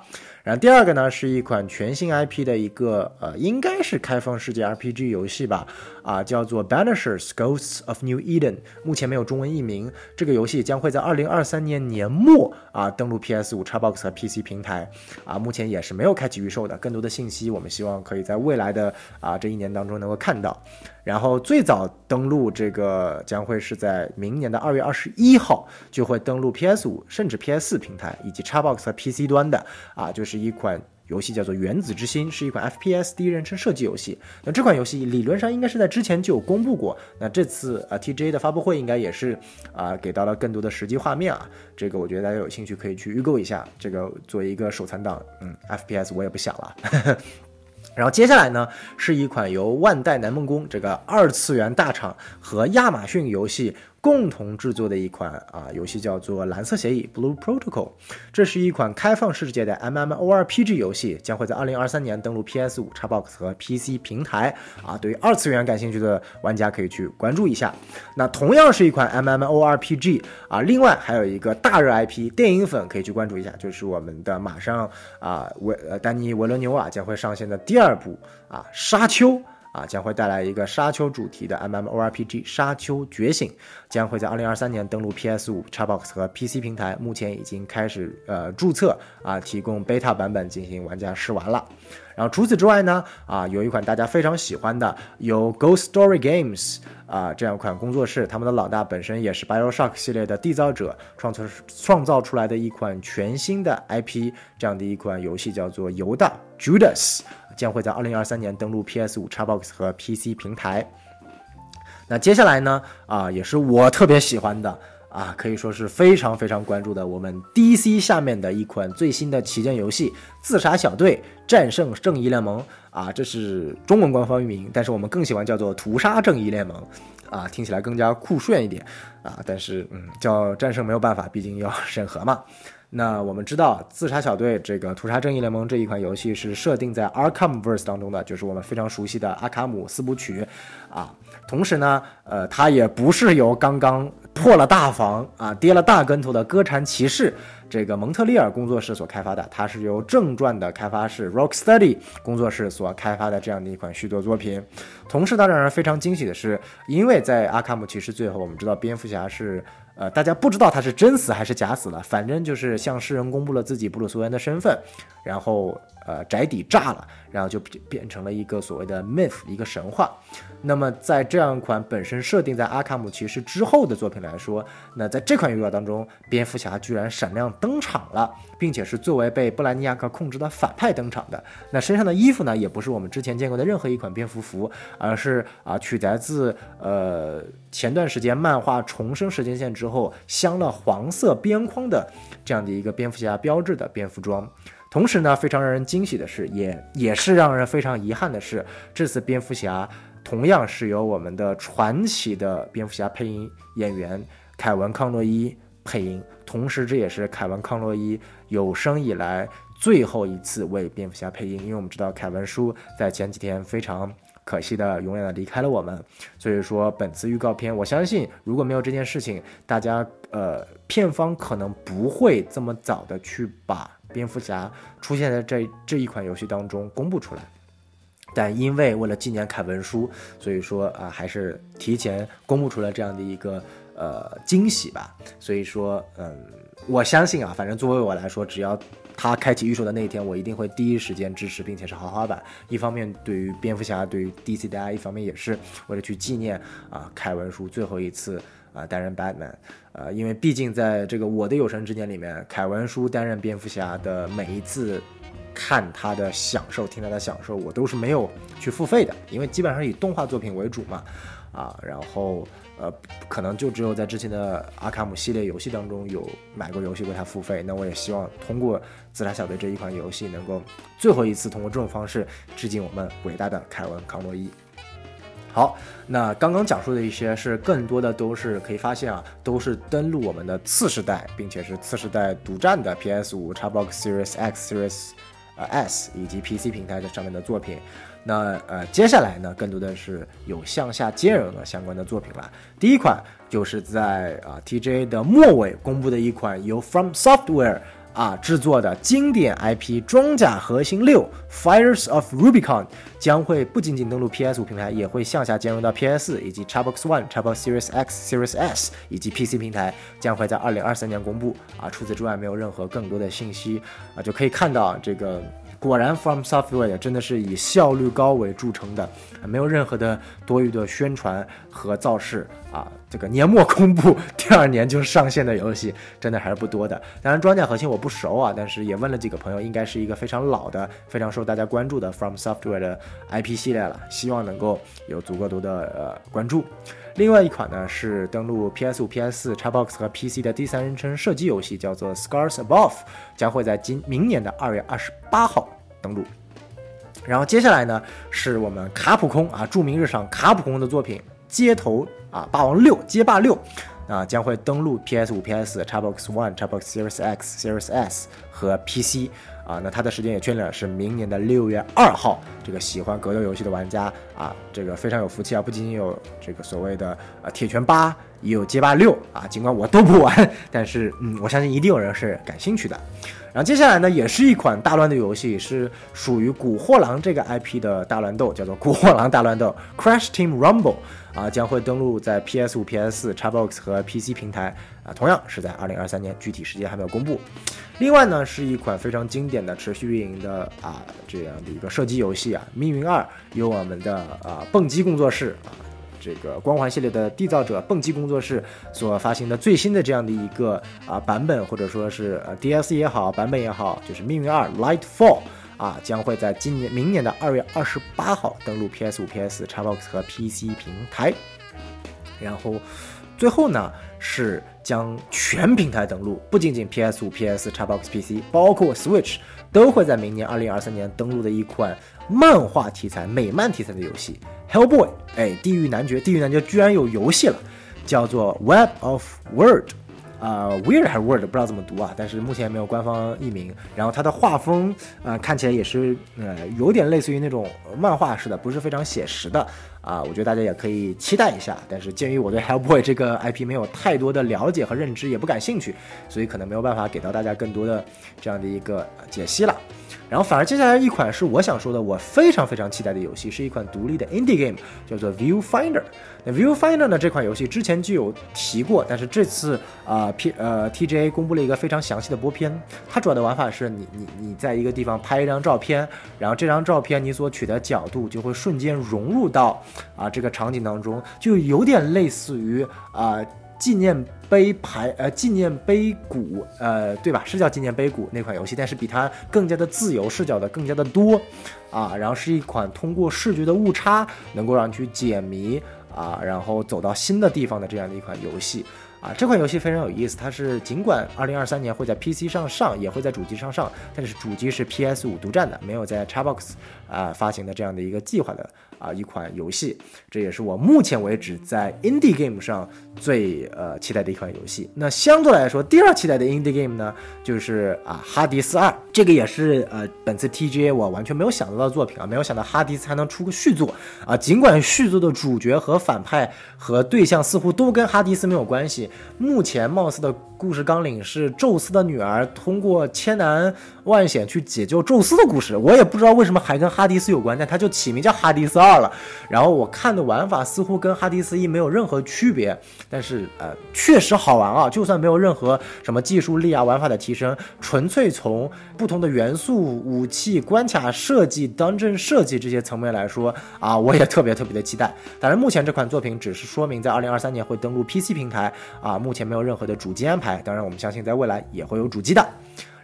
然后第二个呢，是一款全新 IP 的一个呃，应该是开放世界 RPG 游戏吧，啊，叫做 Banishers Ghosts of New Eden，目前没有中文译名。这个游戏将会在二零二三年年末啊登陆 PS 五、Xbox 和 PC 平台，啊，目前也是没有开启预售的。更多的信息，我们希望可以在未来的啊这一年当中能够看到。然后最早登陆这个将会是在明年的二月二十一号就会登陆 PS 五甚至 PS 四平台以及 Xbox 和 PC 端的啊，就是一款游戏叫做《原子之心》，是一款 FPS 第一人称射击游戏。那这款游戏理论上应该是在之前就有公布过，那这次啊 TGA 的发布会应该也是啊给到了更多的实际画面啊。这个我觉得大家有兴趣可以去预购一下，这个作为一个手残党，嗯，FPS 我也不想了。然后接下来呢，是一款由万代南梦宫这个二次元大厂和亚马逊游戏。共同制作的一款啊游戏叫做《蓝色协议》（Blue Protocol），这是一款开放世界的 MMORPG 游戏，将会在二零二三年登陆 PS 五、Xbox 和 PC 平台。啊，对于二次元感兴趣的玩家可以去关注一下。那同样是一款 MMORPG 啊，另外还有一个大热 IP，电影粉可以去关注一下，就是我们的马上啊维丹尼维伦纽瓦将会上线的第二部啊《沙丘》。啊，将会带来一个沙丘主题的 MMORPG《沙丘觉醒》，将会在二零二三年登陆 PS 五、Xbox 和 PC 平台，目前已经开始呃注册啊，提供 beta 版本进行玩家试玩了。然后除此之外呢，啊，有一款大家非常喜欢的，由 Ghost Story Games 啊这样一款工作室，他们的老大本身也是 BioShock 系列的缔造者，创造创造出来的一款全新的 IP，这样的一款游戏叫做《犹大 Judas》。将会在二零二三年登陆 PS 五、Xbox 和 PC 平台。那接下来呢？啊，也是我特别喜欢的啊，可以说是非常非常关注的，我们 DC 下面的一款最新的旗舰游戏《自杀小队：战胜正义联盟》啊，这是中文官方域名，但是我们更喜欢叫做《屠杀正义联盟》啊，听起来更加酷炫一点啊。但是嗯，叫战胜没有办法，毕竟要审核嘛。那我们知道，自杀小队这个屠杀正义联盟这一款游戏是设定在 Arkham Verse 当中的，就是我们非常熟悉的阿卡姆四部曲啊。同时呢，呃，它也不是由刚刚破了大防啊、跌了大跟头的歌禅骑士这个蒙特利尔工作室所开发的，它是由正传的开发室 Rocksteady 工作室所开发的这样的一款续作作品。同时，它让人非常惊喜的是，因为在阿卡姆骑士最后，我们知道蝙蝠侠是。呃，大家不知道他是真死还是假死了，反正就是向世人公布了自己布鲁斯韦恩的身份，然后呃宅邸炸了，然后就变成了一个所谓的 myth 一个神话。那么在这样一款本身设定在阿卡姆骑士之后的作品来说，那在这款游戏当中，蝙蝠侠居然闪亮登场了，并且是作为被布兰尼亚克控制的反派登场的。那身上的衣服呢，也不是我们之前见过的任何一款蝙蝠服，而是啊取材自呃前段时间漫画重生时间线。之后镶了黄色边框的这样的一个蝙蝠侠标志的蝙蝠装，同时呢，非常让人惊喜的是，也也是让人非常遗憾的是，这次蝙蝠侠同样是由我们的传奇的蝙蝠侠配音演员凯文康洛伊配音，同时这也是凯文康洛伊有生以来最后一次为蝙蝠侠配音，因为我们知道凯文叔在前几天非常。可惜的，永远的离开了我们。所以说，本次预告片，我相信如果没有这件事情，大家呃，片方可能不会这么早的去把蝙蝠侠出现在这这一款游戏当中公布出来。但因为为了纪念凯文叔，所以说啊，还是提前公布出了这样的一个呃惊喜吧。所以说，嗯，我相信啊，反正作为我来说，只要。他开启预售的那一天，我一定会第一时间支持，并且是豪华版。一方面对于蝙蝠侠，对于 DC 大家，一方面也是为了去纪念啊凯文叔最后一次啊担任 Batman。呃，因为毕竟在这个我的有生之年里面，凯文叔担任蝙蝠侠的每一次看他的享受，听他的享受，我都是没有去付费的，因为基本上以动画作品为主嘛。啊，然后。呃，可能就只有在之前的阿卡姆系列游戏当中有买过游戏为他付费。那我也希望通过自杀小队这一款游戏，能够最后一次通过这种方式致敬我们伟大的凯文康洛伊。好，那刚刚讲述的一些是更多的都是可以发现啊，都是登录我们的次世代，并且是次世代独占的 PS 五、Xbox Series X、Series 呃 S 以及 PC 平台的上面的作品。那呃，接下来呢，更多的是有向下兼容的相关的作品了。第一款就是在啊 TJ 的末尾公布的一款由 From Software 啊制作的经典 IP《装甲核心六 Fires of Rubicon》，将会不仅仅登陆 PS 五平台，也会向下兼容到 PS4 以及 Xbox One、Xbox Series X、Series S 以及 PC 平台，将会在二零二三年公布啊。除此之外，没有任何更多的信息啊，就可以看到这个。果然，From Software 真的是以效率高为著称的，没有任何的多余的宣传和造势啊。这个年末公布，第二年就上线的游戏，真的还是不多的。当然，装甲核心我不熟啊，但是也问了几个朋友，应该是一个非常老的、非常受大家关注的 From Software 的 IP 系列了，希望能够有足够多的呃关注。另外一款呢是登陆 PS5、PS4、Xbox 和 PC 的第三人称射击游戏，叫做 Scars Above，将会在今明年的二月二十八号登陆。然后接下来呢是我们卡普空啊，著名日常卡普空的作品《街头啊霸王六街霸六》啊，将会登陆 PS5、PS、Xbox One、Xbox Series X、Series S 和 PC。啊，那它的时间也确认了是明年的六月二号。这个喜欢格斗游戏的玩家啊，这个非常有福气啊！不仅仅有这个所谓的啊铁拳八，也有街霸六啊。尽管我都不玩，但是嗯，我相信一定有人是感兴趣的。然后接下来呢，也是一款大乱斗游戏，是属于古惑狼这个 IP 的大乱斗，叫做《古惑狼大乱斗》(laughs) （Crash Team Rumble） 啊，将会登陆在 PS5、PS4、Xbox 和 PC 平台啊，同样是在二零二三年，具体时间还没有公布。另外呢，是一款非常经典的持续运营的啊这样的一个射击游戏啊，《命运二》由我们的啊蹦极工作室啊这个光环系列的缔造者蹦极工作室所发行的最新的这样的一个啊版本，或者说是呃 DLC 也好，版本也好，就是《命运二 Light Fall》啊，将会在今年明年的二月二十八号登陆 PS 五、PS、Xbox 和 PC 平台，然后。最后呢，是将全平台登陆，不仅仅 PS 五、PS、Xbox、PC，包括 Switch，都会在明年二零二三年登陆的一款漫画题材、美漫题材的游戏 Hellboy，哎，地狱男爵，地狱男爵居然有游戏了，叫做 Web of Word。啊，Weird 还是 Word 不知道怎么读啊，但是目前没有官方译名。然后它的画风啊，看起来也是呃有点类似于那种漫画式的，不是非常写实的啊。我觉得大家也可以期待一下。但是鉴于我对 Hellboy 这个 IP 没有太多的了解和认知，也不感兴趣，所以可能没有办法给到大家更多的这样的一个解析了。然后反而接下来一款是我想说的，我非常非常期待的游戏，是一款独立的 indie game，叫做 Viewfinder。那 Viewfinder 呢？这款游戏之前就有提过，但是这次啊 P 呃 TGA 公布了一个非常详细的播片。它主要的玩法是你你你在一个地方拍一张照片，然后这张照片你所取的角度就会瞬间融入到啊这个场景当中，就有点类似于啊。纪念碑牌，呃，纪念碑谷，呃，对吧？是叫纪念碑谷那款游戏，但是比它更加的自由视角的更加的多，啊，然后是一款通过视觉的误差能够让你去解谜，啊，然后走到新的地方的这样的一款游戏。啊，这款游戏非常有意思，它是尽管二零二三年会在 PC 上上，也会在主机上上，但是主机是 PS 五独占的，没有在 Xbox 啊发行的这样的一个计划的啊一款游戏，这也是我目前为止在 Indie Game 上最呃期待的一款游戏。那相对来说，第二期待的 Indie Game 呢，就是啊哈迪斯二，这个也是呃本次 TGA 我完全没有想到的作品啊，没有想到哈迪斯还能出个续作啊，尽管续作的主角和反派和对象似乎都跟哈迪斯没有关系。目前貌似的故事纲领是宙斯的女儿通过千难万险去解救宙斯的故事。我也不知道为什么还跟哈迪斯有关，但它就起名叫哈迪斯二了。然后我看的玩法似乎跟哈迪斯一没有任何区别，但是呃确实好玩啊！就算没有任何什么技术力啊玩法的提升，纯粹从不同的元素、武器、关卡设计、当阵设计这些层面来说啊，我也特别特别的期待。当然，目前这款作品只是说明在二零二三年会登陆 PC 平台。啊，目前没有任何的主机安排，当然我们相信在未来也会有主机的。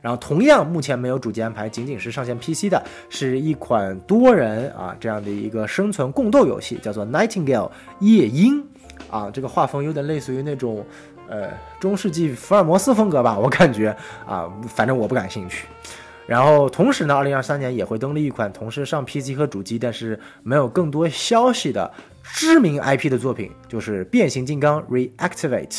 然后同样目前没有主机安排，仅仅是上线 PC 的，是一款多人啊这样的一个生存共斗游戏，叫做 Nightingale 夜莺。啊，这个画风有点类似于那种呃中世纪福尔摩斯风格吧，我感觉啊，反正我不感兴趣。然后同时呢，二零二三年也会登陆一款同时上 PC 和主机，但是没有更多消息的。知名 IP 的作品就是《变形金刚 Reactivate》。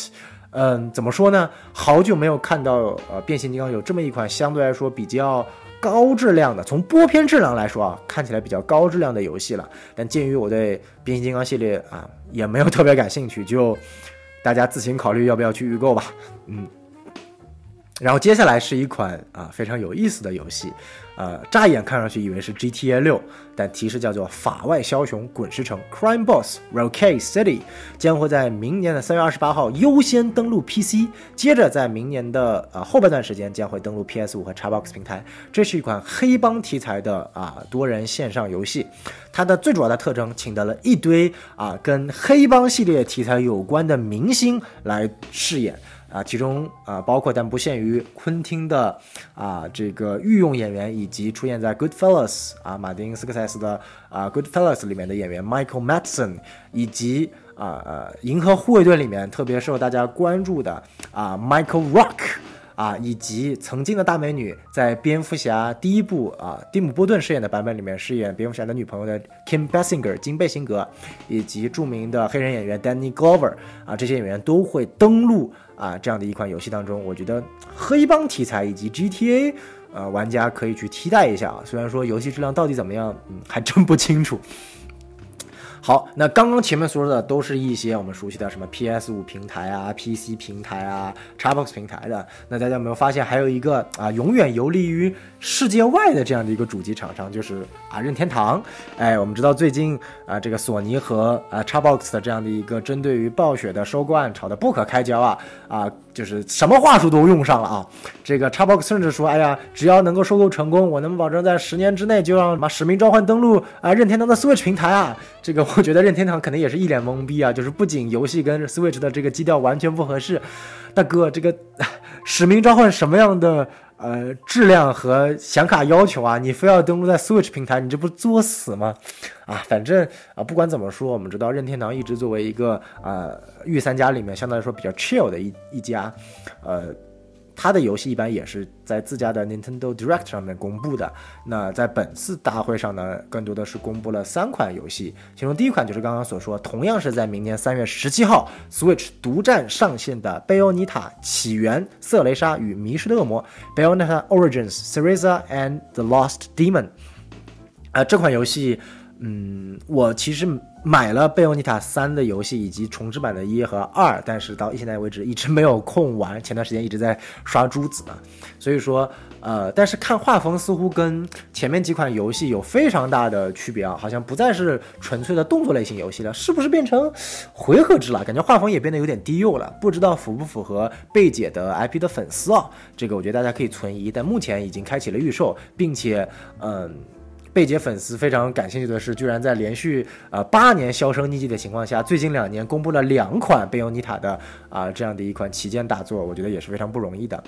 嗯，怎么说呢？好久没有看到呃，变形金刚有这么一款相对来说比较高质量的，从播片质量来说啊，看起来比较高质量的游戏了。但鉴于我对变形金刚系列啊也没有特别感兴趣，就大家自行考虑要不要去预购吧。嗯。然后接下来是一款啊非常有意思的游戏，呃，乍眼看上去以为是 GTA 六，但提示叫做《法外枭雄滚石城 Crime Boss Rocket City》，将会在明年的三月二十八号优先登陆 PC，接着在明年的呃后半段时间将会登陆 PS 五和 Xbox 平台。这是一款黑帮题材的啊多人线上游戏，它的最主要的特征，请到了一堆啊跟黑帮系列题材有关的明星来饰演。啊，其中啊包括但不限于昆汀的啊这个御用演员，以及出现在《Goodfellas》啊马丁斯科塞斯的啊《Goodfellas》里面的演员 Michael Madsen，以及啊《银河护卫队》里面特别受大家关注的啊 Michael Rock。啊，以及曾经的大美女，在蝙蝠侠第一部啊，蒂姆·波顿饰演的版本里面饰演蝙蝠侠的女朋友的 Kim Basinger 金贝辛格，以及著名的黑人演员 Danny Glover 啊，这些演员都会登陆啊这样的一款游戏当中。我觉得黑帮题材以及 GTA，呃，玩家可以去期待一下啊。虽然说游戏质量到底怎么样，嗯，还真不清楚。好，那刚刚前面说的都是一些我们熟悉的什么 PS 五平台啊、PC 平台啊、Xbox 平台的。那大家有没有发现还有一个啊，永远游离于世界外的这样的一个主机厂商，就是啊任天堂。哎，我们知道最近啊，这个索尼和啊 Xbox 的这样的一个针对于暴雪的收购案吵得不可开交啊啊。就是什么话术都用上了啊！这个 Xbox 甚至说：“哎呀，只要能够收购成功，我能保证在十年之内就让什么《使命召唤》登陆啊任天堂的 Switch 平台啊！”这个我觉得任天堂肯定也是一脸懵逼啊！就是不仅游戏跟 Switch 的这个基调完全不合适，大哥，这个《使命召唤》什么样的？呃，质量和显卡要求啊，你非要登录在 Switch 平台，你这不作死吗？啊，反正啊，不管怎么说，我们知道任天堂一直作为一个呃御三家里面相对来说比较 chill 的一一家，呃，它的游戏一般也是在自家的 Nintendo Direct 上面公布的。那在本次大会上呢，更多的是公布了三款游戏，其中第一款就是刚刚所说，同样是在明年三月十七号 Switch 独占上线的《贝欧尼塔起源：色雷莎与迷失的恶魔》贝欧尼塔 Origins: Cereza and the Lost Demon）。啊，这款游戏。嗯，我其实买了《贝欧妮塔三》的游戏以及重置版的一和二，但是到现在为止一直没有空玩。前段时间一直在刷珠子嘛，所以说，呃，但是看画风似乎跟前面几款游戏有非常大的区别啊，好像不再是纯粹的动作类型游戏了，是不是变成回合制了？感觉画风也变得有点低幼了，不知道符不符合贝姐的 IP 的粉丝啊？这个我觉得大家可以存疑，但目前已经开启了预售，并且，嗯。贝姐粉丝非常感兴趣的是，居然在连续呃八年销声匿迹的情况下，最近两年公布了两款贝欧妮塔的啊这样的一款旗舰大作，我觉得也是非常不容易的。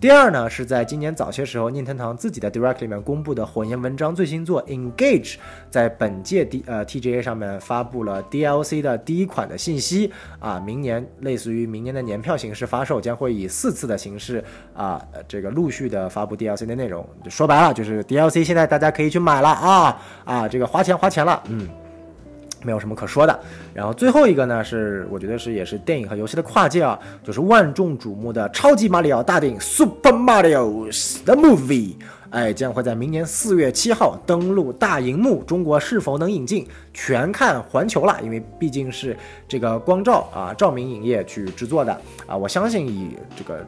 第二呢，是在今年早些时候，任天堂自己的 Direct 里面公布的《火焰文章》最新作 Engage，在本届 D 呃 TGA 上面发布了 DLC 的第一款的信息啊，明年类似于明年的年票形式发售，将会以四次的形式啊这个陆续的发布 DLC 的内容。说白了就是 DLC 现在大家可以去买了。啊啊，这个花钱花钱了，嗯，没有什么可说的。然后最后一个呢，是我觉得是也是电影和游戏的跨界啊，就是万众瞩目的超级马里奥大电影《Super Mario the Movie》。哎，将会在明年四月七号登陆大荧幕。中国是否能引进，全看环球了。因为毕竟是这个光照啊，照明影业去制作的啊。我相信以这个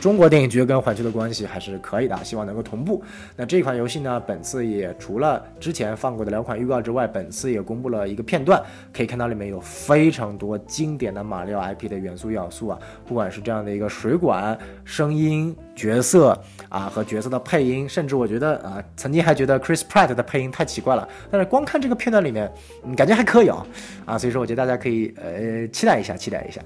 中国电影局跟环球的关系还是可以的，希望能够同步。那这款游戏呢，本次也除了之前放过的两款预告之外，本次也公布了一个片段，可以看到里面有非常多经典的马里奥 IP 的元素要素啊，不管是这样的一个水管声音。角色啊和角色的配音，甚至我觉得啊，曾经还觉得 Chris Pratt 的配音太奇怪了。但是光看这个片段里面，嗯，感觉还可以啊啊，所以说我觉得大家可以呃期待一下，期待一下。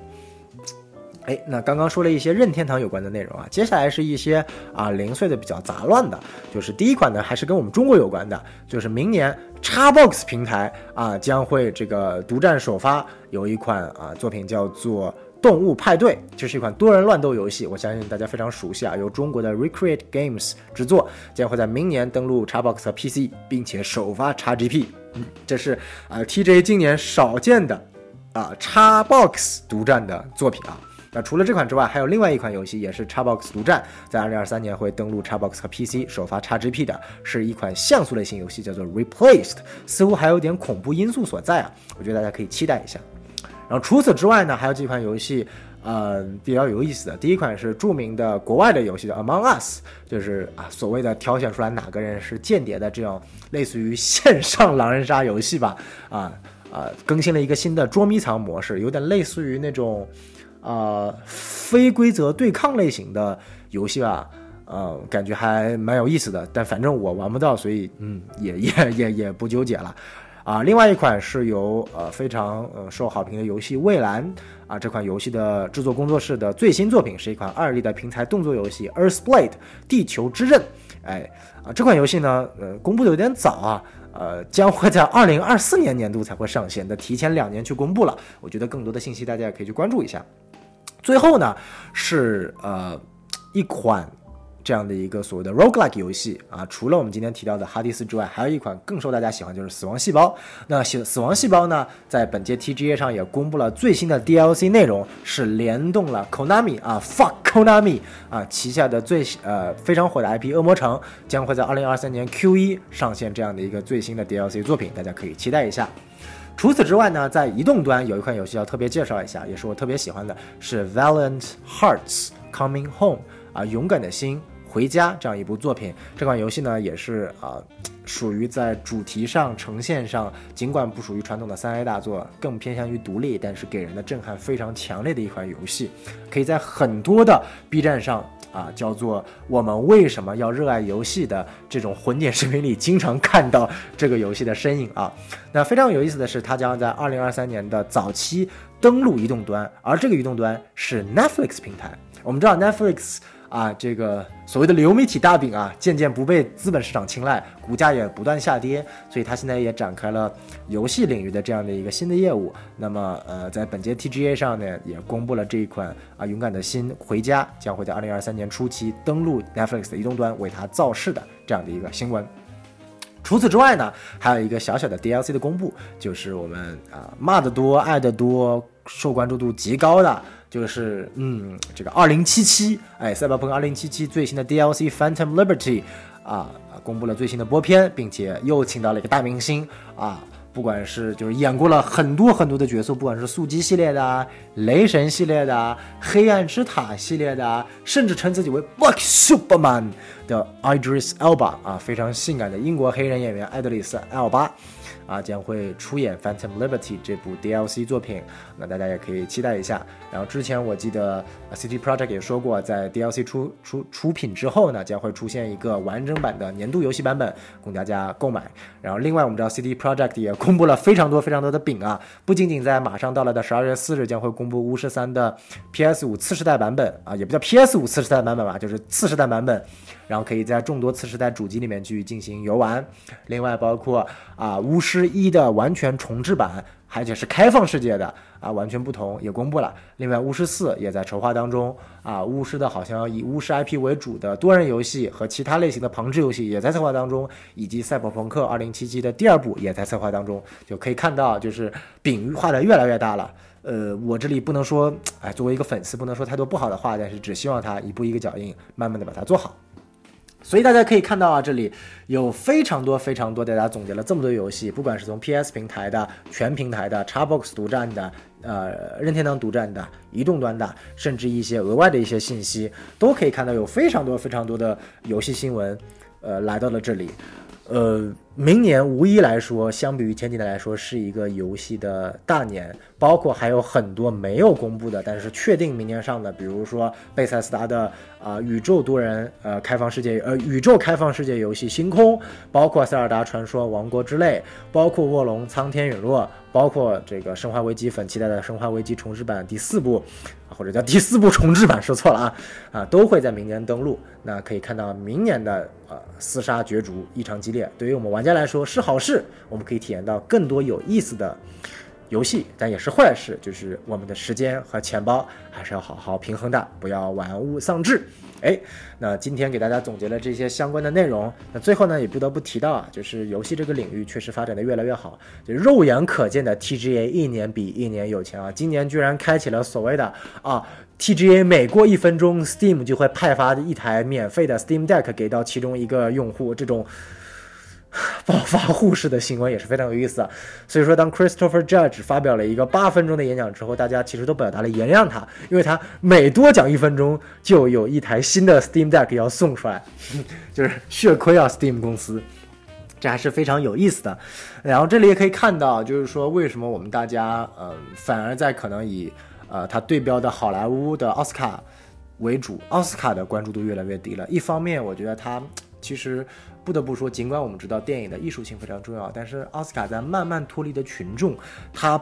哎，那刚刚说了一些任天堂有关的内容啊，接下来是一些啊零碎的比较杂乱的，就是第一款呢还是跟我们中国有关的，就是明年 Xbox 平台啊将会这个独占首发有一款啊作品叫做。动物派对，这是一款多人乱斗游戏，我相信大家非常熟悉啊，由中国的 Recreate Games 制作，将会在明年登陆 Xbox 和 PC，并且首发 XGP。嗯，这是啊 TJ 今年少见的啊 Xbox 独占的作品啊。那除了这款之外，还有另外一款游戏也是 Xbox 独占，在2023年会登陆 Xbox 和 PC，首发 XGP 的，是一款像素类型游戏，叫做 Replaced，似乎还有点恐怖因素所在啊，我觉得大家可以期待一下。然后除此之外呢，还有几款游戏，呃，比较有意思的。第一款是著名的国外的游戏叫 Among Us，就是啊所谓的挑选出来哪个人是间谍的这样类似于线上狼人杀游戏吧。啊啊，更新了一个新的捉迷藏模式，有点类似于那种啊非规则对抗类型的游戏吧。呃，感觉还蛮有意思的。但反正我玩不到，所以嗯，也也也也不纠结了。啊，另外一款是由呃非常呃受好评的游戏《蔚蓝》啊，这款游戏的制作工作室的最新作品是一款二 D 的平台动作游戏《Earthblade》地球之刃。哎，啊这款游戏呢，呃公布的有点早啊，呃将会在二零二四年年度才会上线，那提前两年去公布了。我觉得更多的信息大家也可以去关注一下。最后呢，是呃一款。这样的一个所谓的 roguelike 游戏啊，除了我们今天提到的哈迪斯之外，还有一款更受大家喜欢，就是死亡细胞。那死死亡细胞呢，在本届 TGA 上也公布了最新的 DLC 内容，是联动了 Konami 啊，fuck Konami 啊旗下的最呃非常火的 IP《恶魔城》，将会在2023年 Q1 上线这样的一个最新的 DLC 作品，大家可以期待一下。除此之外呢，在移动端有一款游戏要特别介绍一下，也是我特别喜欢的，是 Valiant Hearts Coming Home 啊，勇敢的心。回家这样一部作品，这款游戏呢也是啊，(tsk) 属于在主题上、呈现上，尽管不属于传统的三 A 大作，更偏向于独立，但是给人的震撼非常强烈的一款游戏，可以在很多的 B 站上啊，叫做我们为什么要热爱游戏的这种混剪视频里，经常看到这个游戏的身影啊。那非常有意思的是，它将在二零二三年的早期登陆移动端，而这个移动端是 Netflix 平台。我们知道 Netflix。啊，这个所谓的流媒体大饼啊，渐渐不被资本市场青睐，股价也不断下跌，所以它现在也展开了游戏领域的这样的一个新的业务。那么，呃，在本届 TGA 上呢，也公布了这一款啊，勇敢的心回家将会在二零二三年初期登陆 Netflix 的移动端为它造势的这样的一个新闻。除此之外呢，还有一个小小的 DLC 的公布，就是我们啊骂得多、爱得多、受关注度极高的。就是嗯，这个二零七七，哎，赛博朋克二零七七最新的 DLC Phantom Liberty 啊，公布了最新的播片，并且又请到了一个大明星啊，不管是就是演过了很多很多的角色，不管是速激系列的、雷神系列的、黑暗之塔系列的，甚至称自己为 Black Superman 的 Idris Elba 啊，非常性感的英国黑人演员艾德里斯·艾尔巴。啊，将会出演《Phantom Liberty》这部 DLC 作品，那大家也可以期待一下。然后之前我记得 City Project 也说过，在 DLC 出出出品之后呢，将会出现一个完整版的年度游戏版本供大家购买。然后另外我们知道 City Project 也公布了非常多非常多的饼啊，不仅仅在马上到来的十二月四日将会公布巫师三的 PS 五次世代版本啊，也不叫 PS 五次世代版本吧，就是次世代版本。然后可以在众多次时代主机里面去进行游玩，另外包括啊巫师一的完全重置版，而且是开放世界的啊，完全不同也公布了。另外巫师四也在筹划当中啊，巫师的好像以巫师 IP 为主的多人游戏和其他类型的旁支游戏也在策划当中，以及赛博朋克二零七七的第二部也在策划当中，就可以看到就是饼画的越来越大了。呃，我这里不能说哎，作为一个粉丝不能说太多不好的话，但是只希望他一步一个脚印，慢慢的把它做好。所以大家可以看到啊，这里有非常多非常多，大家总结了这么多游戏，不管是从 PS 平台的、全平台的、Xbox 独占的、呃任天堂独占的、移动端的，甚至一些额外的一些信息，都可以看到有非常多非常多的游戏新闻，呃来到了这里。呃，明年无疑来说，相比于前几年来说，是一个游戏的大年，包括还有很多没有公布的，但是确定明年上的，比如说贝塞斯达的啊宇宙多人呃开放世界呃宇宙开放世界游戏《星空》，包括塞尔达传说王国之泪，包括卧龙苍天陨落，包括这个生化危机粉期待的生化危机重置版第四部。或者叫第四部重置版，说错了啊啊，都会在明年登陆。那可以看到明年的呃厮杀角逐异常激烈，对于我们玩家来说是好事，我们可以体验到更多有意思的游戏，但也是坏事，就是我们的时间和钱包还是要好好平衡的，不要玩物丧志。哎，那今天给大家总结了这些相关的内容。那最后呢，也不得不提到啊，就是游戏这个领域确实发展的越来越好。就肉眼可见的 TGA 一年比一年有钱啊，今年居然开启了所谓的啊 TGA 每过一分钟，Steam 就会派发一台免费的 Steam Deck 给到其中一个用户，这种。(laughs) 暴发户式的新闻也是非常有意思的，所以说当 Christopher Judge 发表了一个八分钟的演讲之后，大家其实都表达了原谅他，因为他每多讲一分钟就有一台新的 Steam Deck 要送出来，(laughs) 就是血亏啊 Steam 公司，这还是非常有意思的。然后这里也可以看到，就是说为什么我们大家呃反而在可能以呃他对标的好莱坞的奥斯卡为主，奥斯卡的关注度越来越低了。一方面，我觉得他其实。不得不说，尽管我们知道电影的艺术性非常重要，但是奥斯卡在慢慢脱离的群众，他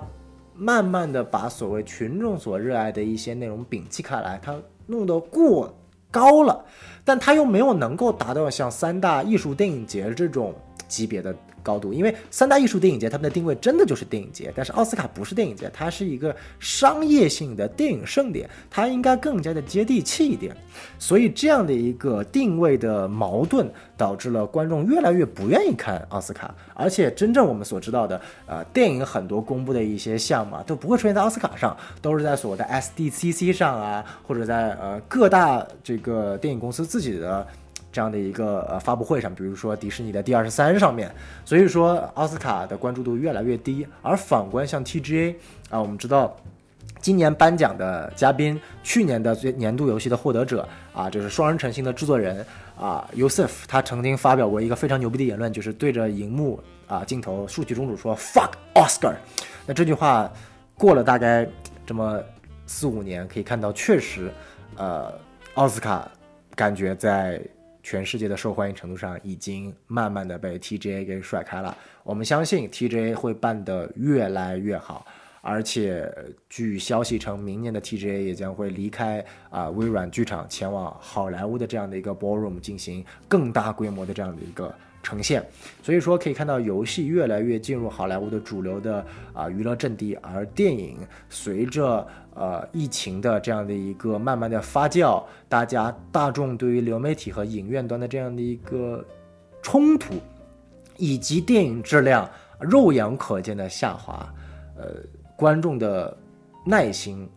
慢慢的把所谓群众所热爱的一些内容摒弃开来，他弄得过高了，但他又没有能够达到像三大艺术电影节这种级别的。高度，因为三大艺术电影节他们的定位真的就是电影节，但是奥斯卡不是电影节，它是一个商业性的电影盛典，它应该更加的接地气一点。所以这样的一个定位的矛盾，导致了观众越来越不愿意看奥斯卡。而且真正我们所知道的，呃，电影很多公布的一些项目啊都不会出现在奥斯卡上，都是在所谓的 SDCC 上啊，或者在呃各大这个电影公司自己的。这样的一个呃发布会上，比如说迪士尼的第二十三上面，所以说奥斯卡的关注度越来越低。而反观像 TGA 啊，我们知道今年颁奖的嘉宾，去年的最年度游戏的获得者啊，就是双人成行的制作人啊，Yosef，他曾经发表过一个非常牛逼的言论，就是对着荧幕啊镜头竖起中指说 “fuck Oscar”。那这句话过了大概这么四五年，可以看到确实，呃，奥斯卡感觉在。全世界的受欢迎程度上，已经慢慢的被 TGA 给甩开了。我们相信 TGA 会办得越来越好，而且据消息称，明年的 TGA 也将会离开啊微软剧场，前往好莱坞的这样的一个 ballroom 进行更大规模的这样的一个呈现。所以说，可以看到游戏越来越进入好莱坞的主流的啊娱乐阵地，而电影随着呃疫情的这样的一个慢慢的发酵，大家大众对于流媒体和影院端的这样的一个冲突，以及电影质量肉眼可见的下滑，呃，观众的耐心、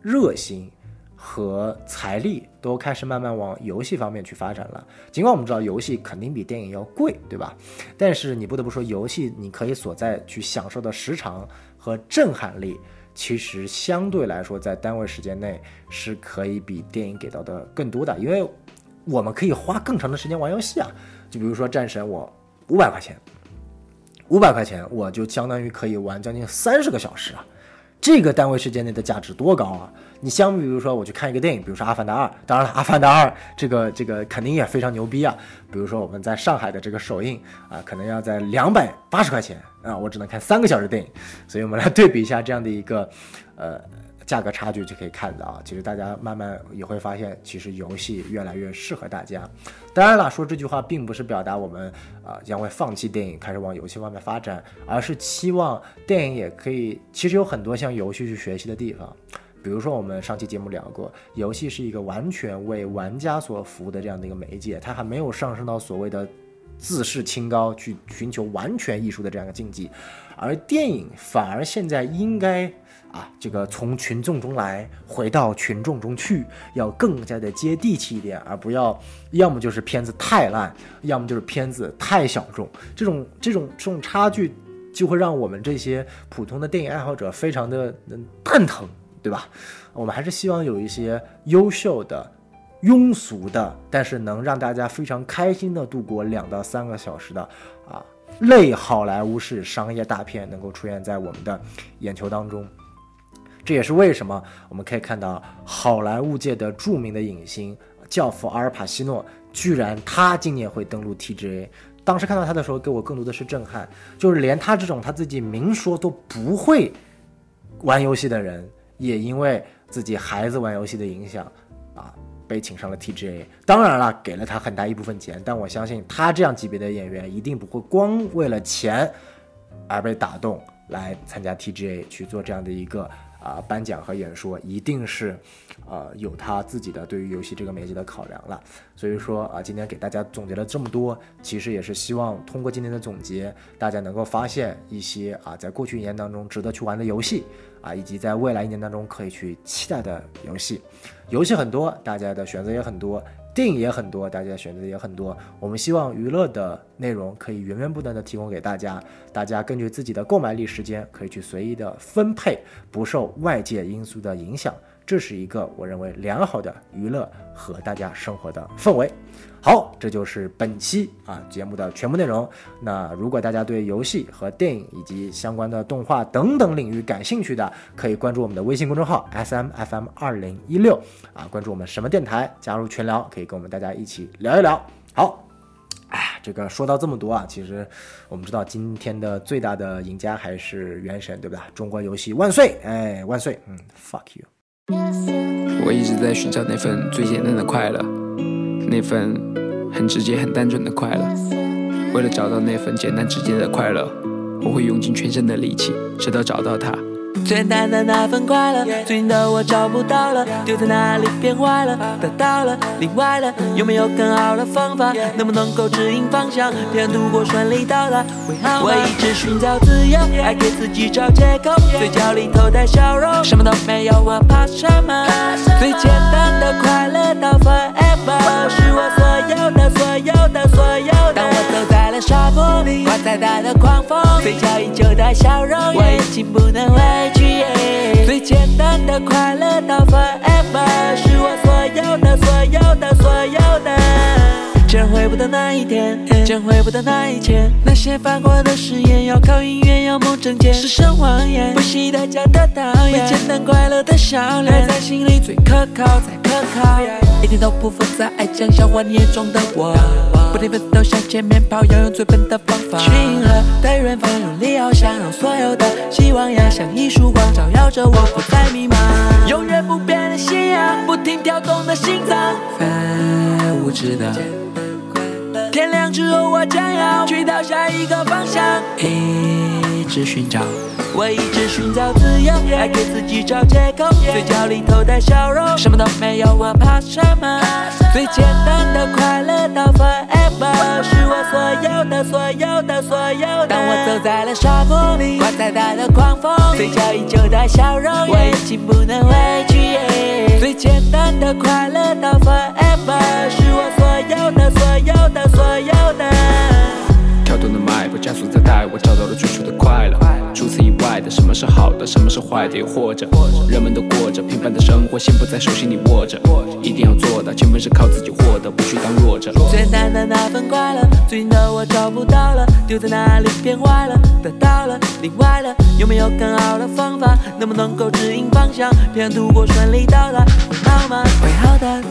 热心和财力都开始慢慢往游戏方面去发展了。尽管我们知道游戏肯定比电影要贵，对吧？但是你不得不说，游戏你可以所在去享受的时长和震撼力，其实相对来说在单位时间内是可以比电影给到的更多的，因为我们可以花更长的时间玩游戏啊。就比如说战神，我五百块钱，五百块钱我就相当于可以玩将近三十个小时啊，这个单位时间内的价值多高啊！你相比如说我去看一个电影，比如说《阿凡达二》，当然了，《阿凡达二》这个这个肯定也非常牛逼啊。比如说我们在上海的这个首映啊，可能要在两百八十块钱啊，我只能看三个小时电影，所以我们来对比一下这样的一个呃。价格差距就可以看到啊，其实大家慢慢也会发现，其实游戏越来越适合大家。当然了，说这句话并不是表达我们啊将会放弃电影，开始往游戏方面发展，而是期望电影也可以。其实有很多向游戏去学习的地方，比如说我们上期节目聊过，游戏是一个完全为玩家所服务的这样的一个媒介，它还没有上升到所谓的自视清高，去寻求完全艺术的这样一个境界，而电影反而现在应该。啊，这个从群众中来，回到群众中去，要更加的接地气一点，而不要要么就是片子太烂，要么就是片子太小众。这种这种这种差距，就会让我们这些普通的电影爱好者非常的嗯蛋疼，对吧？我们还是希望有一些优秀的、庸俗的，但是能让大家非常开心的度过两到三个小时的啊类好莱坞式商业大片，能够出现在我们的眼球当中。这也是为什么我们可以看到好莱坞界的著名的影星教父阿尔帕西诺，居然他今年会登陆 TGA。当时看到他的时候，给我更多的是震撼，就是连他这种他自己明说都不会玩游戏的人，也因为自己孩子玩游戏的影响，啊，被请上了 TGA。当然了，给了他很大一部分钱，但我相信他这样级别的演员一定不会光为了钱而被打动来参加 TGA 去做这样的一个。啊，颁奖和演说一定是，呃，有他自己的对于游戏这个媒介的考量了。所以说啊，今天给大家总结了这么多，其实也是希望通过今天的总结，大家能够发现一些啊，在过去一年当中值得去玩的游戏啊，以及在未来一年当中可以去期待的游戏。游戏很多，大家的选择也很多。电影也很多，大家选择也很多。我们希望娱乐的内容可以源源不断的提供给大家，大家根据自己的购买力、时间，可以去随意的分配，不受外界因素的影响。这是一个我认为良好的娱乐和大家生活的氛围。好，这就是本期啊节目的全部内容。那如果大家对游戏和电影以及相关的动画等等领域感兴趣的，可以关注我们的微信公众号 S M F M 二零一六啊，关注我们什么电台，加入群聊，可以跟我们大家一起聊一聊。好，哎，这个说到这么多啊，其实我们知道今天的最大的赢家还是原神，对不对？中国游戏万岁！哎，万岁！嗯，fuck you。我一直在寻找那份最简单的快乐，那份很直接、很单纯的快乐。为了找到那份简单直接的快乐，我会用尽全身的力气，直到找到它。最淡的那份快乐，最近的我找不到了，丢在哪里变坏了？得到了，另外了，有没有更好的方法？能不能够指引方向，偏度过顺利到达？我一直寻找自由，爱给自己找借口，嘴角里头带笑容，什么都没有，我怕什么？最简单的快乐到 forever，是我所有的所有的所有的。当我走在了沙漠里，刮再大的狂风，嘴角依旧带笑容，我已经不能回。最简单的快乐到 forever，是我所有的所有的所有的。竟然回不到那一天，竟然回不到那一天。那些犯过的誓言，要靠音乐，要梦证件，是声谎言，不惜代价的导演。最简单快乐的笑脸，在心里最可靠，才可靠，一点都不复杂，爱讲笑话你眼中的我，不停奋斗向前面跑，要用最笨的方法。群河对远方用力翱翔，让所有的希望呀像一束光，照耀着我，不再迷茫。永远不变的信仰，不停跳动的心脏，非无知的。天亮之后，我将要去到下一个方向，一直寻找。我一直寻找自由，还给自己找借口，嘴角里头带笑容，什么都没有，我怕什么？最简单的快乐到 forever，是我所有的、所有的、所有的。当我走在了沙漠里，刮再大的狂风，嘴角依旧带笑容，我已经不能畏惧。最简单的快乐到 forever，是我所有的、所有的、所有的。跳动的脉搏加速在带我找到了最初的快乐。除此以外的，什么是好的，什么是坏的，又或者人们都过着平凡的生活，心不在手心里握着。一定要做到，千分是靠自己获得，不去当弱者。最难的那份快乐，最近的我找不到了，丢在哪里变坏了，得到了，另外了，有没有更好的方法？能不能够指引方向，平安度过顺利到达，会好吗？会好的。